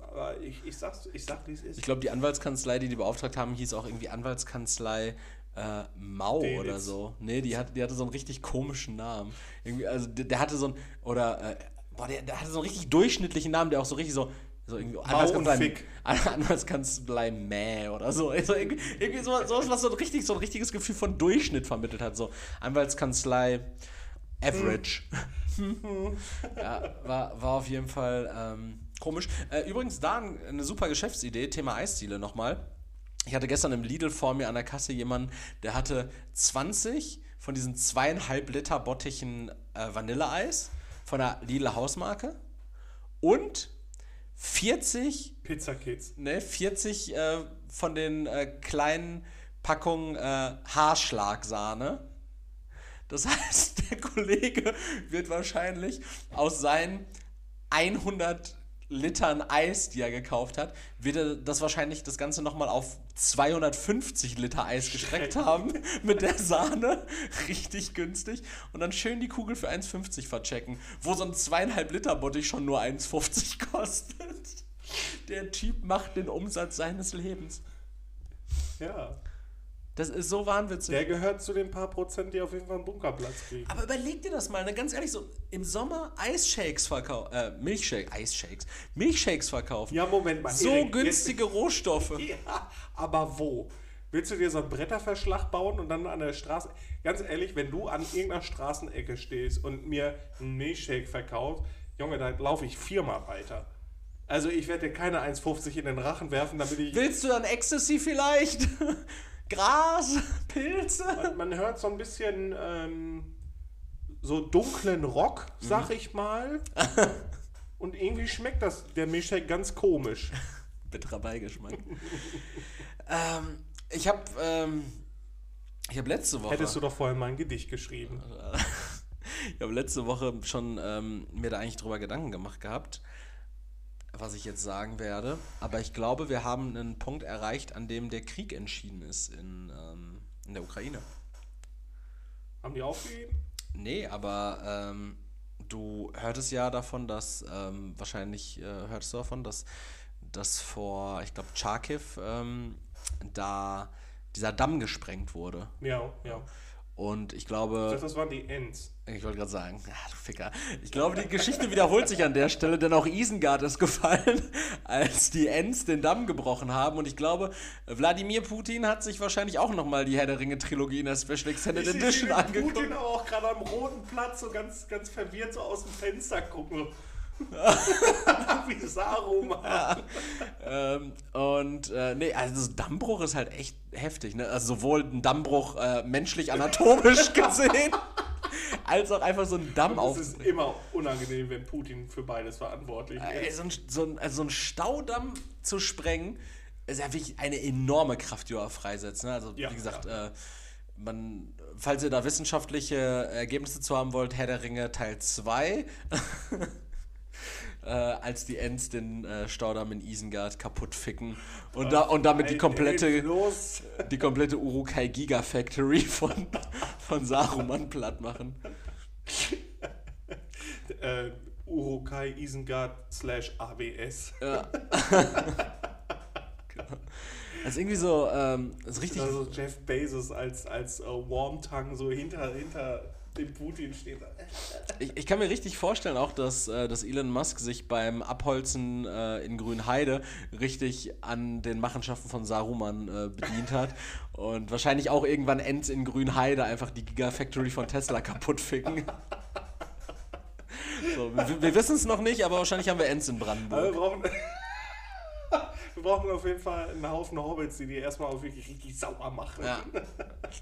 Aber ich, ich sag's, ich sag, wie es ist. Ich glaube, die Anwaltskanzlei, die die beauftragt haben, hieß auch irgendwie Anwaltskanzlei äh, Mau Delitz. oder so. Nee, die, hat, die hatte so einen richtig komischen Namen. Irgendwie, also der, der hatte so ein, oder, äh, boah, der, der hatte so einen richtig durchschnittlichen Namen, der auch so richtig so, so irgendwie Fick. Anwaltskanzlei Mäh oder so. Also irgendwie, irgendwie so, sowas, was so ein, richtig, so ein richtiges Gefühl von Durchschnitt vermittelt hat. So Anwaltskanzlei Average. ja, war, war auf jeden Fall ähm, komisch. Äh, übrigens, da ein- eine super Geschäftsidee, Thema Eisdiele nochmal. Ich hatte gestern im Lidl vor mir an der Kasse jemanden, der hatte 20 von diesen zweieinhalb Liter Bottichen äh, Vanilleeis von der Lidl Hausmarke und 40 Pizza Kids. ne, 40 äh, von den äh, kleinen Packungen äh, Haarschlagsahne. Das heißt, der Kollege wird wahrscheinlich aus seinen 100 Litern Eis, die er gekauft hat, wird er das wahrscheinlich das Ganze nochmal auf 250 Liter Eis gestreckt haben mit der Sahne. Richtig günstig. Und dann schön die Kugel für 1,50 verchecken, wo so ein zweieinhalb Liter Bottich schon nur 1,50 kostet. Der Typ macht den Umsatz seines Lebens. Ja. Das ist so wahnwitzig. Der gehört zu den paar Prozent, die auf jeden Fall einen Bunkerplatz kriegen. Aber überleg dir das mal, ne? ganz ehrlich, so im Sommer Eisshakes verkaufen, äh, Milchshake, Eisshakes, Milchshakes verkaufen. Ja, Moment mal. so Erik, günstige Rohstoffe. Jetzt, ja, aber wo? Willst du dir so einen Bretterverschlag bauen und dann an der Straße. Ganz ehrlich, wenn du an irgendeiner Straßenecke stehst und mir einen Milchshake verkaufst, Junge, da laufe ich viermal weiter. Also ich werde dir keine 1,50 in den Rachen werfen, damit ich. Willst du dann Ecstasy vielleicht? Gras? Pilze? Man, hört so ein bisschen ähm, so dunklen Rock, sag ich mal. Und irgendwie schmeckt das der Milchshake ganz komisch. Bitterer Beigeschmack. ähm, ich habe ähm, ich habe letzte Woche Hättest du doch vorher mal ein Gedicht geschrieben. ich habe letzte Woche schon ähm, mir da eigentlich drüber Gedanken gemacht gehabt, was ich jetzt sagen werde. Aber ich glaube, wir haben einen Punkt erreicht, an dem der Krieg entschieden ist in, ähm, in der Ukraine. Haben die aufgegeben? Nee, aber ähm, du hörtest ja davon, dass ähm, wahrscheinlich äh, hörtest du davon, dass, dass vor, ich glaube, Charkiw ähm, da dieser Damm gesprengt wurde. Ja, ja. Und ich Ich glaube, dachte, das waren die Ents. ich wollte gerade sagen, ja, du Ficker. Ich glaube, die Geschichte wiederholt sich an der Stelle, denn auch Isengard ist gefallen, als die Ents den Damm gebrochen haben. Und ich glaube, Wladimir Putin hat sich wahrscheinlich auch nochmal die Herr der Ringe-Trilogie in der Special Extended Ich Edition angeguckt. Putin aber auch gerade am roten Platz so ganz, ganz verwirrt so aus dem Fenster gucken. Wie Saruman. Ähm, und äh, nee, also so Dammbruch ist halt echt heftig, ne? Also sowohl ein Dammbruch äh, menschlich anatomisch gesehen, als auch einfach so ein Damm Es ist immer unangenehm, wenn Putin für beides verantwortlich Ey, ist. so, ein, so, ein, also so ein Staudamm zu sprengen, ist ja wirklich eine enorme Kraft, die er freisetzt. Ne? Also, Ja, wie gesagt, ja. äh, man, falls ihr da wissenschaftliche Ergebnisse zu haben wollt, Herr der Ringe Teil 2. äh, als die Ents den äh, Staudamm in Isengard kaputt ficken und, da, und damit die komplette, die komplette Urukai Gigafactory von, von Saruman platt machen. Äh, Urukai Isengard slash ABS. Ja. genau. Ist irgendwie so, ähm, das ist richtig. Also Jeff Bezos als, als äh, Warmtongue so hinter, hinter dem Putin steht. Ich, ich kann mir richtig vorstellen auch, dass, äh, dass Elon Musk sich beim Abholzen äh, in Grünheide richtig an den Machenschaften von Saruman äh, bedient hat und wahrscheinlich auch irgendwann Ends in Grünheide einfach die Gigafactory von Tesla kaputt ficken. So, wir wir wissen es noch nicht, aber wahrscheinlich haben wir Ends in Aber wir Brandenburg. brauchen, wir brauchen auf jeden Fall einen Haufen Hobbits, die die erstmal auch wirklich richtig sauer machen. Ja.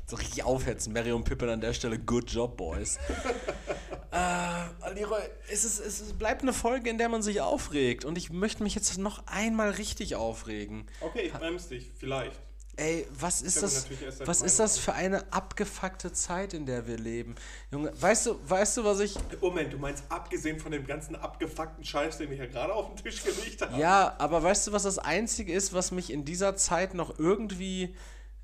So richtig aufhetzen. Mary und Pippin an der Stelle, good job, Boys. äh, Leroy, es, ist, es bleibt eine Folge, in der man sich aufregt. Und ich möchte mich jetzt noch einmal richtig aufregen. Okay, ich bremse dich, vielleicht. Ey, was ist das? Was ist das für eine abgefuckte Zeit, in der wir leben? Junge, weißt du, weißt du, was ich. Moment, du meinst abgesehen von dem ganzen abgefuckten Scheiß, den ich ja gerade auf den Tisch gelegt habe? Ja, aber weißt du, was das Einzige ist, was mich in dieser Zeit noch irgendwie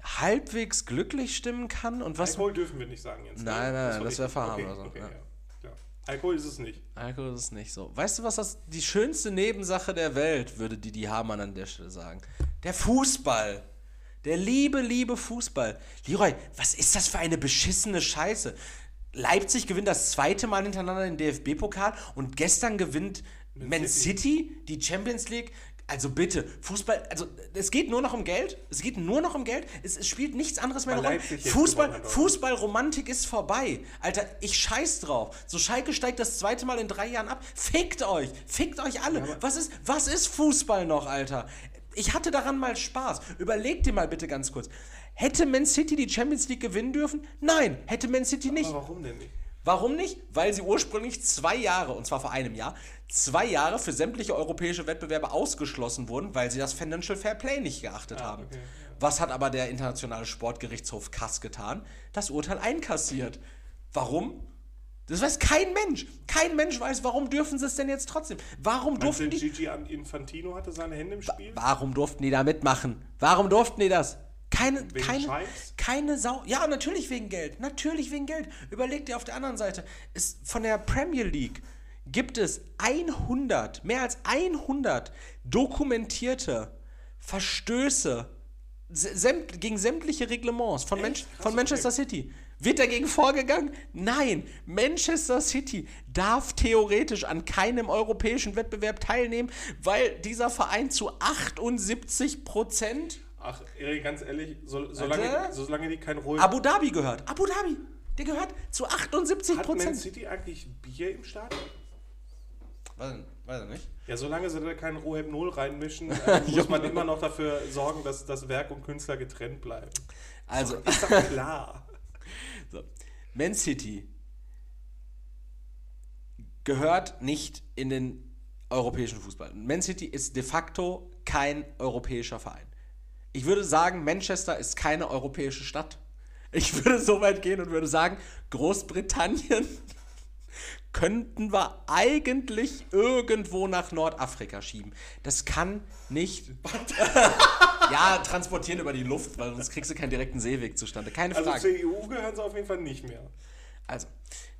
halbwegs glücklich stimmen kann? Und was. Alkohol dürfen wir nicht sagen jetzt. ne? Nein, nein, war das wär richtig. Verharmlosung, Okay, okay, ja. Ja. Alkohol ist es nicht. Alkohol ist nicht so. Weißt du, was das die schönste Nebensache der Welt, würde Didi Hamann an der Stelle sagen? Der Fußball. Der liebe, liebe Fußball. Leroy, was ist das für eine beschissene Scheiße? Leipzig gewinnt das zweite Mal hintereinander den DFB-Pokal und gestern gewinnt Man City die Champions League. Also bitte, Fußball, also es geht nur noch um Geld. Es geht nur noch um Geld. Es, es spielt nichts anderes mehr eine Fußball? Fußballromantik ist vorbei. Alter, ich scheiß drauf. So Schalke steigt das zweite Mal in drei Jahren ab. Fickt euch. Fickt euch alle. was, ist, was ist Fußball noch, Alter? Ich hatte daran mal Spaß. Überleg dir mal bitte ganz kurz. Hätte Man City die Champions League gewinnen dürfen? Nein, hätte Man City nicht. Aber warum denn nicht? Warum nicht? Weil sie ursprünglich zwei Jahre, und zwar vor einem Jahr, zwei Jahre für sämtliche europäische Wettbewerbe ausgeschlossen wurden, weil sie das Financial Fair Play nicht geachtet haben. okay. Was hat aber der Internationale Sportgerichtshof Kass getan? Das Urteil einkassiert. Warum? Das weiß kein Mensch. Kein Mensch weiß, warum dürfen sie es denn jetzt trotzdem? Warum Meinst du, durften die. Gigi Infantino hatte seine Hände im Spiel? Warum durften die da mitmachen? Warum durften die das? Keine, Wegen keine, Scheiß? keine Sau. Ja, natürlich wegen Geld. Natürlich wegen Geld. Überleg dir auf der anderen Seite. Ist von der Premier League gibt es 100, mehr als 100 dokumentierte Verstöße gegen sämtliche Reglements von, Mensch, von Manchester City. Wird dagegen vorgegangen? Nein. Manchester City darf theoretisch an keinem europäischen Wettbewerb teilnehmen, weil dieser Verein zu 78 Prozent Ach, Erik, ganz ehrlich, so, solange, solange die kein Roh... Abu Dhabi gehört. Abu Dhabi. Der gehört zu 78% Hat Man Prozent. City eigentlich Bier im Stadion? Weiß, weiß ich nicht. Ja, solange sie da keinen Roheb Null reinmischen, äh, muss man immer noch dafür sorgen, dass das Werk und Künstler getrennt bleiben. Also, Ist doch klar. Man City gehört nicht in den europäischen Fußball. Man City ist de facto kein europäischer Verein. Ich würde sagen, Manchester ist keine europäische Stadt. Ich würde so weit gehen und würde sagen, Großbritannien könnten wir eigentlich irgendwo nach Nordafrika schieben. Das kann nicht. ja, transportieren über die Luft, weil sonst kriegst du keinen direkten Seeweg zustande. Keine Also Frage. zur EU gehören sie auf jeden Fall nicht mehr. Also,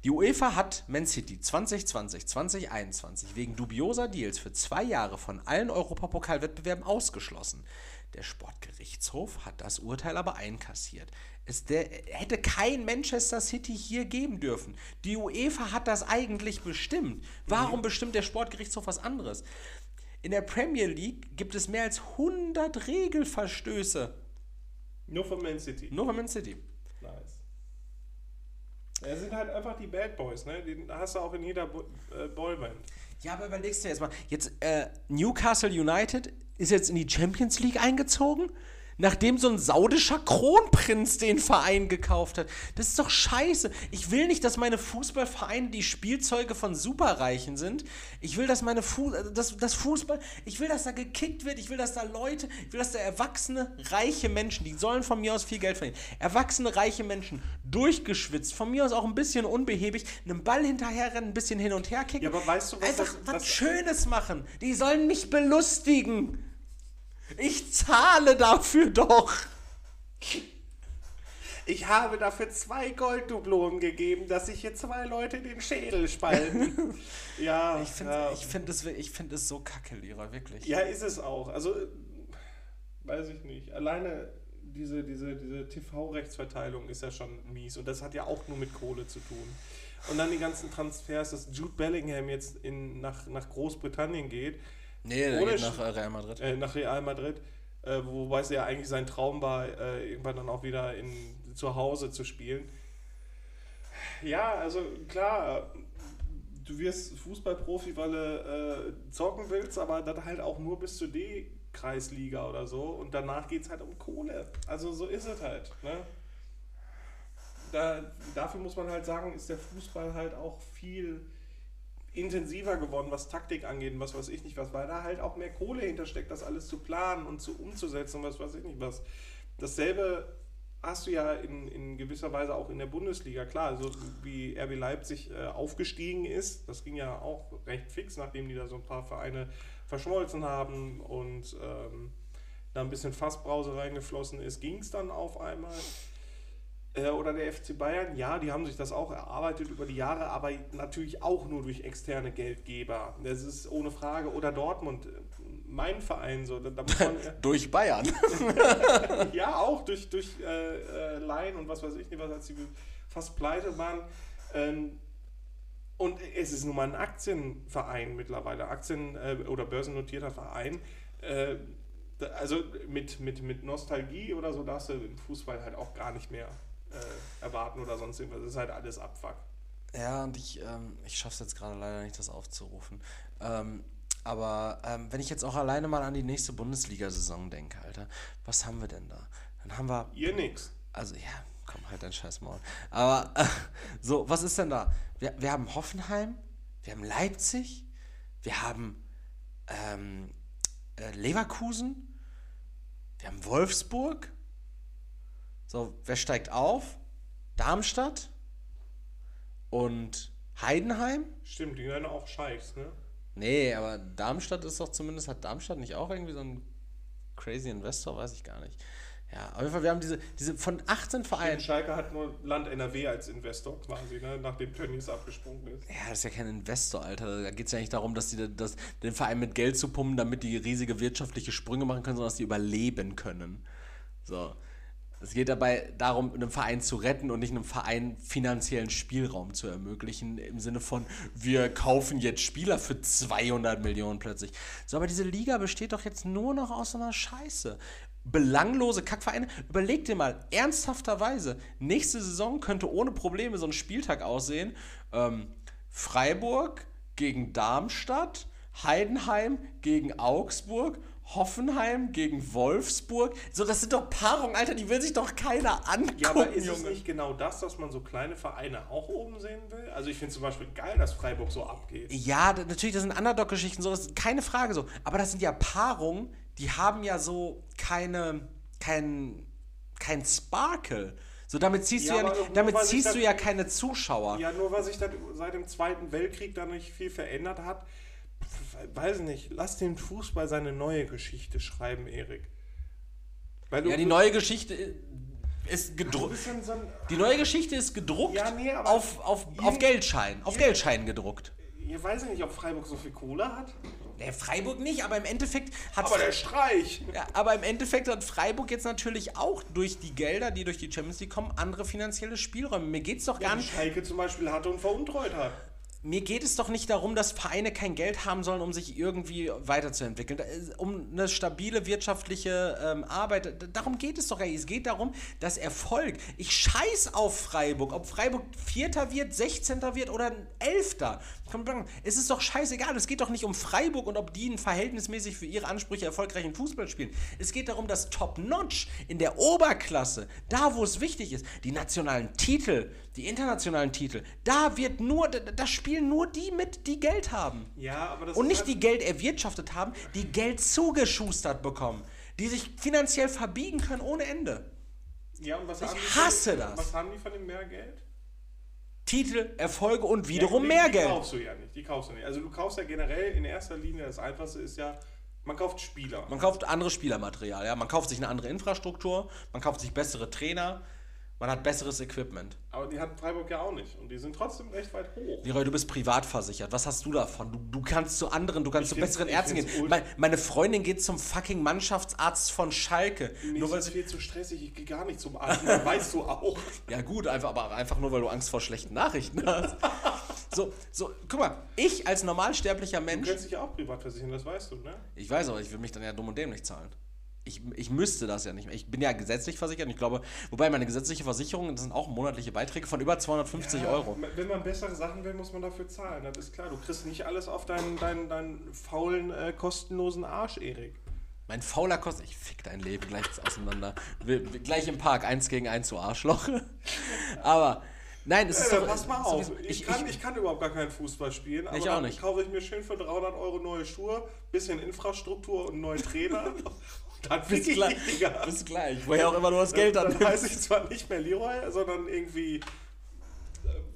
die UEFA hat Man City 2020, 2021 wegen dubioser Deals für zwei Jahre von allen Europapokalwettbewerben ausgeschlossen. Der Sportgerichtshof hat das Urteil aber einkassiert. Es der, hätte kein Manchester City hier geben dürfen. Die UEFA hat das eigentlich bestimmt. Warum bestimmt der Sportgerichtshof was anderes? In der Premier League gibt es mehr als 100 Regelverstöße. Nur von Man City. Nur von Man City. Ja, sind halt einfach die Bad Boys, ne? Die hast du auch in jeder Bo äh, Boyband. Ja, aber überlegst du jetzt mal. Jetzt, äh, Newcastle United ist jetzt in die Champions League eingezogen, nachdem so ein saudischer Kronprinz den Verein gekauft hat. Das ist doch scheiße. Ich will nicht, dass meine Fußballvereine die Spielzeuge von Superreichen sind. Ich will, dass meine Fu äh, dass, das Fußball, ich will, dass da gekickt wird, ich will, dass da Leute, ich will, dass da erwachsene, reiche Menschen, die sollen von mir aus viel Geld verdienen. Erwachsene, reiche Menschen, durchgeschwitzt, von mir aus auch ein bisschen unbehäbig, einen Ball hinterherrennen, ein bisschen hin und her kicken. Ja, aber weißt du, was Einfach das- was das- Schönes machen. Die sollen mich belustigen. Ich zahle dafür doch. Ich habe dafür zwei Golddublonen gegeben, dass sich hier zwei Leute den Schädel spalten. ja, Ich finde ja. ich find es, ich find es so kacke, Lehrer, wirklich. ja, ist es auch. Also, weiß ich nicht. Alleine diese, diese, diese TV-Rechtsverteilung ist ja schon mies. Und das hat ja auch nur mit Kohle zu tun. Und dann die ganzen Transfers, dass Jude Bellingham jetzt in, nach, nach Großbritannien geht, Nee, der geht nach äh, Real Madrid. äh, nach Real Madrid, äh, wobei es ja eigentlich sein Traum war, äh, irgendwann dann auch wieder in, zu Hause zu spielen. Ja, also klar, du wirst Fußballprofi, weil du äh, zocken willst, aber dann halt auch nur bis zur D-Kreisliga oder so und danach geht es halt um Kohle. Also so ist es halt. Ne? Da, dafür muss man halt sagen, ist der Fußball halt auch viel intensiver geworden, was Taktik angeht und was weiß ich nicht was, weil da halt auch mehr Kohle hintersteckt, das alles zu planen und zu umzusetzen und was weiß ich nicht was. Dasselbe hast du ja in, in gewisser Weise auch in der Bundesliga, klar, so wie RB Leipzig äh, aufgestiegen ist, das ging ja auch recht fix, nachdem die da so ein paar Vereine verschmolzen haben und ähm, da ein bisschen Fassbrause reingeflossen ist, ging es dann auf einmal. Äh, Oder der FC Bayern, ja, die haben sich das auch erarbeitet über die Jahre, aber natürlich auch nur durch externe Geldgeber. Das ist ohne Frage. Oder Dortmund, äh, mein Verein, so. Da, da muss man, Durch Bayern. ja, auch durch, durch äh, äh, Laien und was weiß ich nicht, was als sie fast pleite waren. Ähm, und es ist nun mal ein Aktienverein mittlerweile, Aktien- äh, oder börsennotierter Verein. Äh, also mit, mit, mit Nostalgie oder so darfst du im Fußball halt auch gar nicht mehr äh, erwarten oder sonst irgendwas. Das ist halt alles Abfuck. Ja, und ich, ähm, ich schaffe es jetzt gerade leider nicht, das aufzurufen. Ähm, aber ähm, wenn ich jetzt auch alleine mal an die nächste Bundesliga-Saison denke, Alter, was haben wir denn da? Dann haben wir Ihr nix. Also ja, komm halt dein scheiß Maul. Aber äh, so, was ist denn da? Wir, wir haben Hoffenheim, wir haben Leipzig, wir haben ähm, äh, Leverkusen, wir haben Wolfsburg. So, wer steigt auf? Darmstadt und Heidenheim? Stimmt, die werden auch Scheichs, ne? Nee, aber Darmstadt ist doch zumindest, hat Darmstadt nicht auch irgendwie so einen crazy Investor? Weiß ich gar nicht. Ja, auf jeden Fall, wir haben diese, diese von 18 Vereinen. Schalke hat nur Land NRW als Investor quasi, ne? nachdem Tönnies abgesprungen ist. Ja, das ist ja kein Investor, Alter. Da geht es ja nicht darum, dass die das, den Verein mit Geld zu pumpen, damit die riesige wirtschaftliche Sprünge machen können, sondern dass die überleben können. So. Es geht dabei darum, einem Verein zu retten und nicht einem Verein finanziellen Spielraum zu ermöglichen, im Sinne von, wir kaufen jetzt Spieler für 200 Millionen plötzlich. So, aber diese Liga besteht doch jetzt nur noch aus so einer Scheiße. Belanglose Kackvereine. Überleg dir mal, ernsthafterweise, nächste Saison könnte ohne Probleme so ein Spieltag aussehen. Ähm, Freiburg gegen Darmstadt, Heidenheim gegen Augsburg, Hoffenheim gegen Wolfsburg. So, das sind doch Paarungen, Alter, die will sich doch keiner angucken, Ja, aber ist es Junge. nicht genau das, dass man so kleine Vereine auch oben sehen will? Also ich finde zum Beispiel geil, dass Freiburg so abgeht. Ja, da- natürlich, das sind Underdog-Geschichten, so, das ist keine Frage so. Aber das sind ja Paarungen, die haben ja so keine, kein, kein Sparkle. So, damit ziehst Ja, du ja, nicht, damit ziehst das- du ja keine Zuschauer. Ja, nur weil sich das seit dem Zweiten Weltkrieg da nicht viel verändert hat, weiß nicht, lass den Fußball seine neue Geschichte schreiben, Erik. Weil Ja, die neue Geschichte, ist gedruckt. so Die neue Geschichte ist gedruckt Ja, nee, auf, auf, auf Geldschein. Auf ihr- Geldschein gedruckt. Ich weiß nicht, ob Freiburg so viel Kohle hat. Der Freiburg nicht, aber im Endeffekt hat Aber der Streich. Ja, aber im Endeffekt hat Freiburg jetzt natürlich auch durch die Gelder, die durch die Champions League kommen, andere finanzielle Spielräume. Mir geht es doch gar Ja, nicht. Schalke zum Beispiel hatte und veruntreut hat. Mir geht es doch nicht darum, dass Vereine kein Geld haben sollen, um sich irgendwie weiterzuentwickeln. Ist- Um eine stabile wirtschaftliche ähm, Arbeit. Darum geht es doch nicht. Es geht darum, dass Erfolg. Ich scheiß auf Freiburg. Ob Freiburg Vierter wird, Sechzehnter wird oder Elfter. Es ist doch scheißegal. Es geht doch nicht um Freiburg und ob die einen verhältnismäßig für ihre Ansprüche erfolgreichen Fußball spielen. Es geht darum, dass Top-Notch in der Oberklasse, da wo es wichtig ist, die nationalen Titel, die internationalen Titel, da wird nur, da, spielen nur die mit, die Geld haben. Ja, aber das Und nicht halt- die Geld erwirtschaftet haben, die Geld zugeschustert bekommen. Die sich finanziell verbiegen können ohne Ende. Ja, und was Ich haben die hasse von, das. Was haben die von dem mehr Geld? Titel, Erfolge und wiederum ja, die, mehr die Geld. kaufst du ja nicht. Die kaufst du nicht. Also du kaufst ja generell in erster Linie, das Einfachste ist ja, man kauft Spieler. Man kauft anderes Spielermaterial, ja. Man kauft sich eine andere Infrastruktur, man kauft sich bessere Trainer, man hat besseres Equipment. Aber die hat Freiburg ja auch nicht. Und die sind trotzdem recht weit hoch. Leroy, du bist privat versichert. Was hast du davon? Du, du kannst zu anderen, du kannst Ich zu besseren Ärzten gehen. Mein, meine Freundin geht zum fucking Mannschaftsarzt von Schalke. Mir Nur ist weil sie, viel zu stressig, ich gehe gar nicht zum Arzt. Weißt du auch. ja gut, einfach, aber einfach nur, weil du Angst vor schlechten Nachrichten hast. So, so, guck mal, ich als normalsterblicher Du Mensch, kannst dich ja auch privat versichern, das weißt du, ne? ich weiß aber, ich will mich dann ja dumm und dämlich zahlen. Ich, ich müsste das ja nicht mehr. Ich bin ja gesetzlich versichert und ich glaube, wobei meine gesetzliche Versicherung, das sind auch monatliche Beiträge von über 250 Ja, Euro. Wenn man bessere Sachen will, muss man dafür zahlen. Das ist klar. Du kriegst nicht alles auf deinen, deinen, deinen faulen, äh, kostenlosen Arsch, Erik. Mein fauler Kost. Ich fick dein Leben gleich auseinander. Wir, wir, gleich im Park, eins gegen eins, du Arschloch. Aber, nein, es ist Äh, doch. pass mal auf. sowieso- Ich, kann, ich, kann überhaupt gar keinen Fußball spielen. Aber Ich auch dann nicht. kaufe ich mir schön für 300 Euro neue Schuhe, bisschen Infrastruktur und einen neuen Trainer. dann bis gleich. Bis gleich. Woher auch immer du das Geld dann, dann heiße ich zwar nicht mehr Leroy, sondern irgendwie, äh,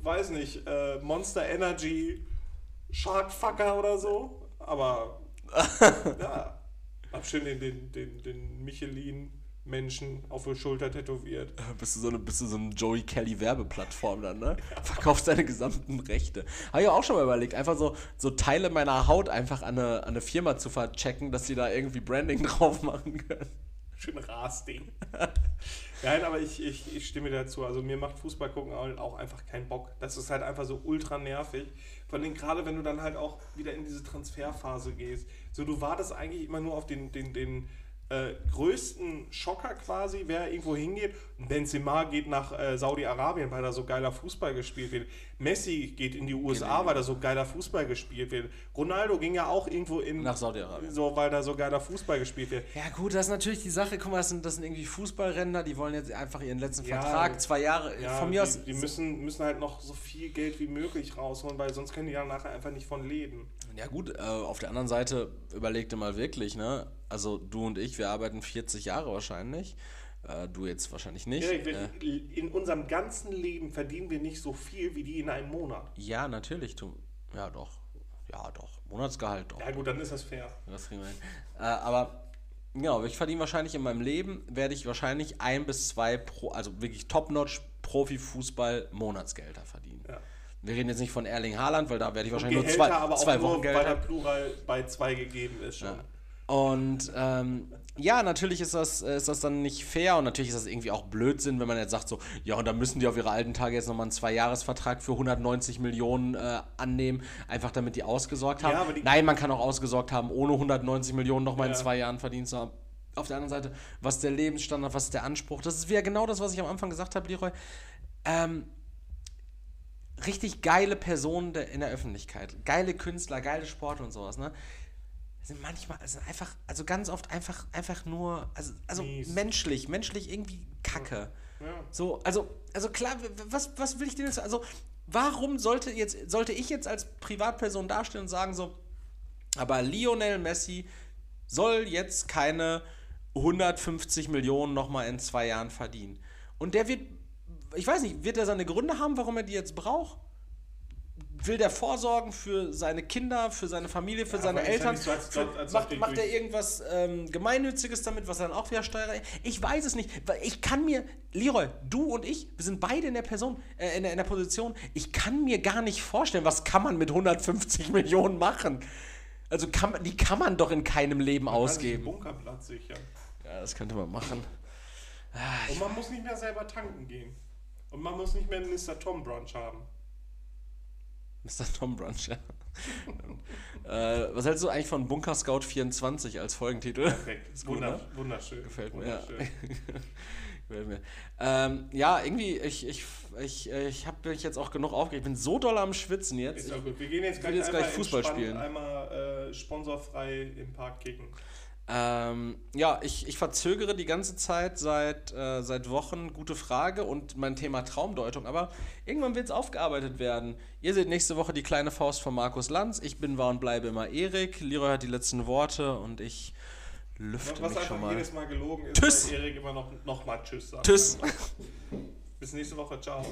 weiß nicht, äh, Monster Energy Sharkfucker oder so. Aber ja, hab schön den, den, den, den Michelin-Menschen auf der Schulter tätowiert. Bist du so eine, bist du so eine Joey Kelly Werbeplattform dann, ne? Verkaufst deine gesamten Rechte. Habe ich auch schon mal überlegt, einfach so, so Teile meiner Haut einfach an eine, an eine Firma zu verchecken, dass sie da irgendwie Branding drauf machen können. Schön Rasding. Nein, aber ich, ich, ich stimme dazu. Also mir macht Fußball gucken auch auch einfach keinen Bock. Das ist halt einfach so ultra nervig. Vor allem gerade, wenn du dann halt auch wieder in diese Transferphase gehst. So, du wartest eigentlich immer nur auf den, den, den äh, größten Schocker quasi, wer irgendwo hingeht. Benzema geht nach äh, Saudi-Arabien, weil da so geiler Fußball gespielt wird. Messi geht in die USA, weil da so geiler Fußball gespielt wird. Ronaldo ging ja auch irgendwo in... Nach Saudi-Arabien. So, weil da so geiler Fußball gespielt wird. Ja gut, das ist natürlich die Sache. Guck mal, das sind, das sind irgendwie Fußballränder, die wollen jetzt einfach ihren letzten Ja, Vertrag, zwei Jahre, Ja, von mir die, aus... die müssen, müssen halt noch so viel Geld wie möglich rausholen, weil sonst können die ja nachher einfach nicht von leben. Ja gut, äh, auf der anderen Seite überleg dir mal wirklich, ne? Also du und ich, wir arbeiten 40 Jahre wahrscheinlich. Äh, du jetzt wahrscheinlich nicht. Erik, äh, wir- in unserem ganzen Leben verdienen wir nicht so viel wie die in einem Monat. ja, natürlich. Du, ja, doch. Ja, doch. Monatsgehalt, doch. Ja gut, dann ist das fair. Das kriegen wir hin. Äh, aber genau, ich verdiene wahrscheinlich in meinem Leben, werde ich wahrscheinlich ein bis zwei pro, also wirklich top-notch Profifußball Monatsgelder verdienen. Ja. Wir reden jetzt nicht von Erling Haaland, weil da werde ich wahrscheinlich Gehälter nur zwei, aber auch zwei nur, Wochen Geld weil der. Plural bei zwei gegeben ist schon. Ja. Und ähm, ja, natürlich ist das, äh, ist das dann nicht fair und natürlich ist das irgendwie auch Blödsinn, wenn man jetzt sagt so, ja, und dann müssen die auf ihre alten Tage jetzt nochmal einen Zweijahresvertrag für 190 Millionen äh, annehmen, einfach damit die ausgesorgt haben. Ja, die- Nein, man kann auch ausgesorgt haben, ohne 190 Millionen nochmal in Ja. zwei Jahren verdient zu haben. Auf der anderen Seite, was der Lebensstandard, was ist der Anspruch? Das ist wieder genau das, was ich am Anfang gesagt habe, Leroy. Ähm, richtig geile Personen in der Öffentlichkeit, geile Künstler, geile Sportler und sowas, ne? Sind manchmal, also einfach, also ganz oft einfach, einfach nur, also, also Mies. menschlich, menschlich irgendwie Kacke. Ja. So, also, also klar, was, was will ich denn jetzt, also, warum sollte jetzt, sollte ich jetzt als Privatperson dastehen und sagen so, aber Lionel Messi soll jetzt keine 150 Millionen nochmal in zwei Jahren verdienen. Und der wird, ich weiß nicht, wird er seine Gründe haben, warum er die jetzt braucht? Will der vorsorgen für seine Kinder, für seine Familie, für seine ja Eltern? nicht so, als- für, als macht macht er irgendwas ähm, Gemeinnütziges damit, was er dann auch wieder Steuer... Ich weiß es nicht, weil ich kann mir... Leroy, du und ich, wir sind beide in der Person, äh, in, der, in der Position, ich kann mir gar nicht vorstellen, was kann man mit 150 Millionen machen? Also kann die kann man doch in keinem Leben Man kann ausgeben. einen Bunkerplatz sichern. Ja, das könnte man machen. Und man muss nicht mehr selber tanken gehen. Und man muss nicht mehr einen Mr. Tom Brunch haben. Mr. Tom Brunch, ja. äh, was hältst du eigentlich von Bunker Scout 24 als Folgentitel? Perfekt. Gut, Wunder, ne? Wunderschön. Gefällt mir, ja. Wunderschön. Gefällt mir. Ähm, ja, irgendwie, ich, ich, ich, ich habe mich jetzt auch genug aufgeregt. Ich bin so doll am Schwitzen jetzt. Ist auch gut. Wir gehen jetzt gleich, jetzt gleich Fußball spielen. Einmal äh, sponsorfrei im Park kicken. Ähm, ja, ich, ich verzögere die ganze Zeit seit, äh, seit Wochen. Gute Frage und mein Thema Traumdeutung. Aber irgendwann wird es aufgearbeitet werden. Ihr seht nächste Woche die kleine Faust von Markus Lanz. Ich bin war und bleibe immer Erik. Leroy hat die letzten Worte und ich lüfte Was mich schon einfach mal. jedes Mal gelogen ist, Tschüss. Erik immer noch, noch mal Tschüss sagt. Tschüss. Bis nächste Woche. Ciao.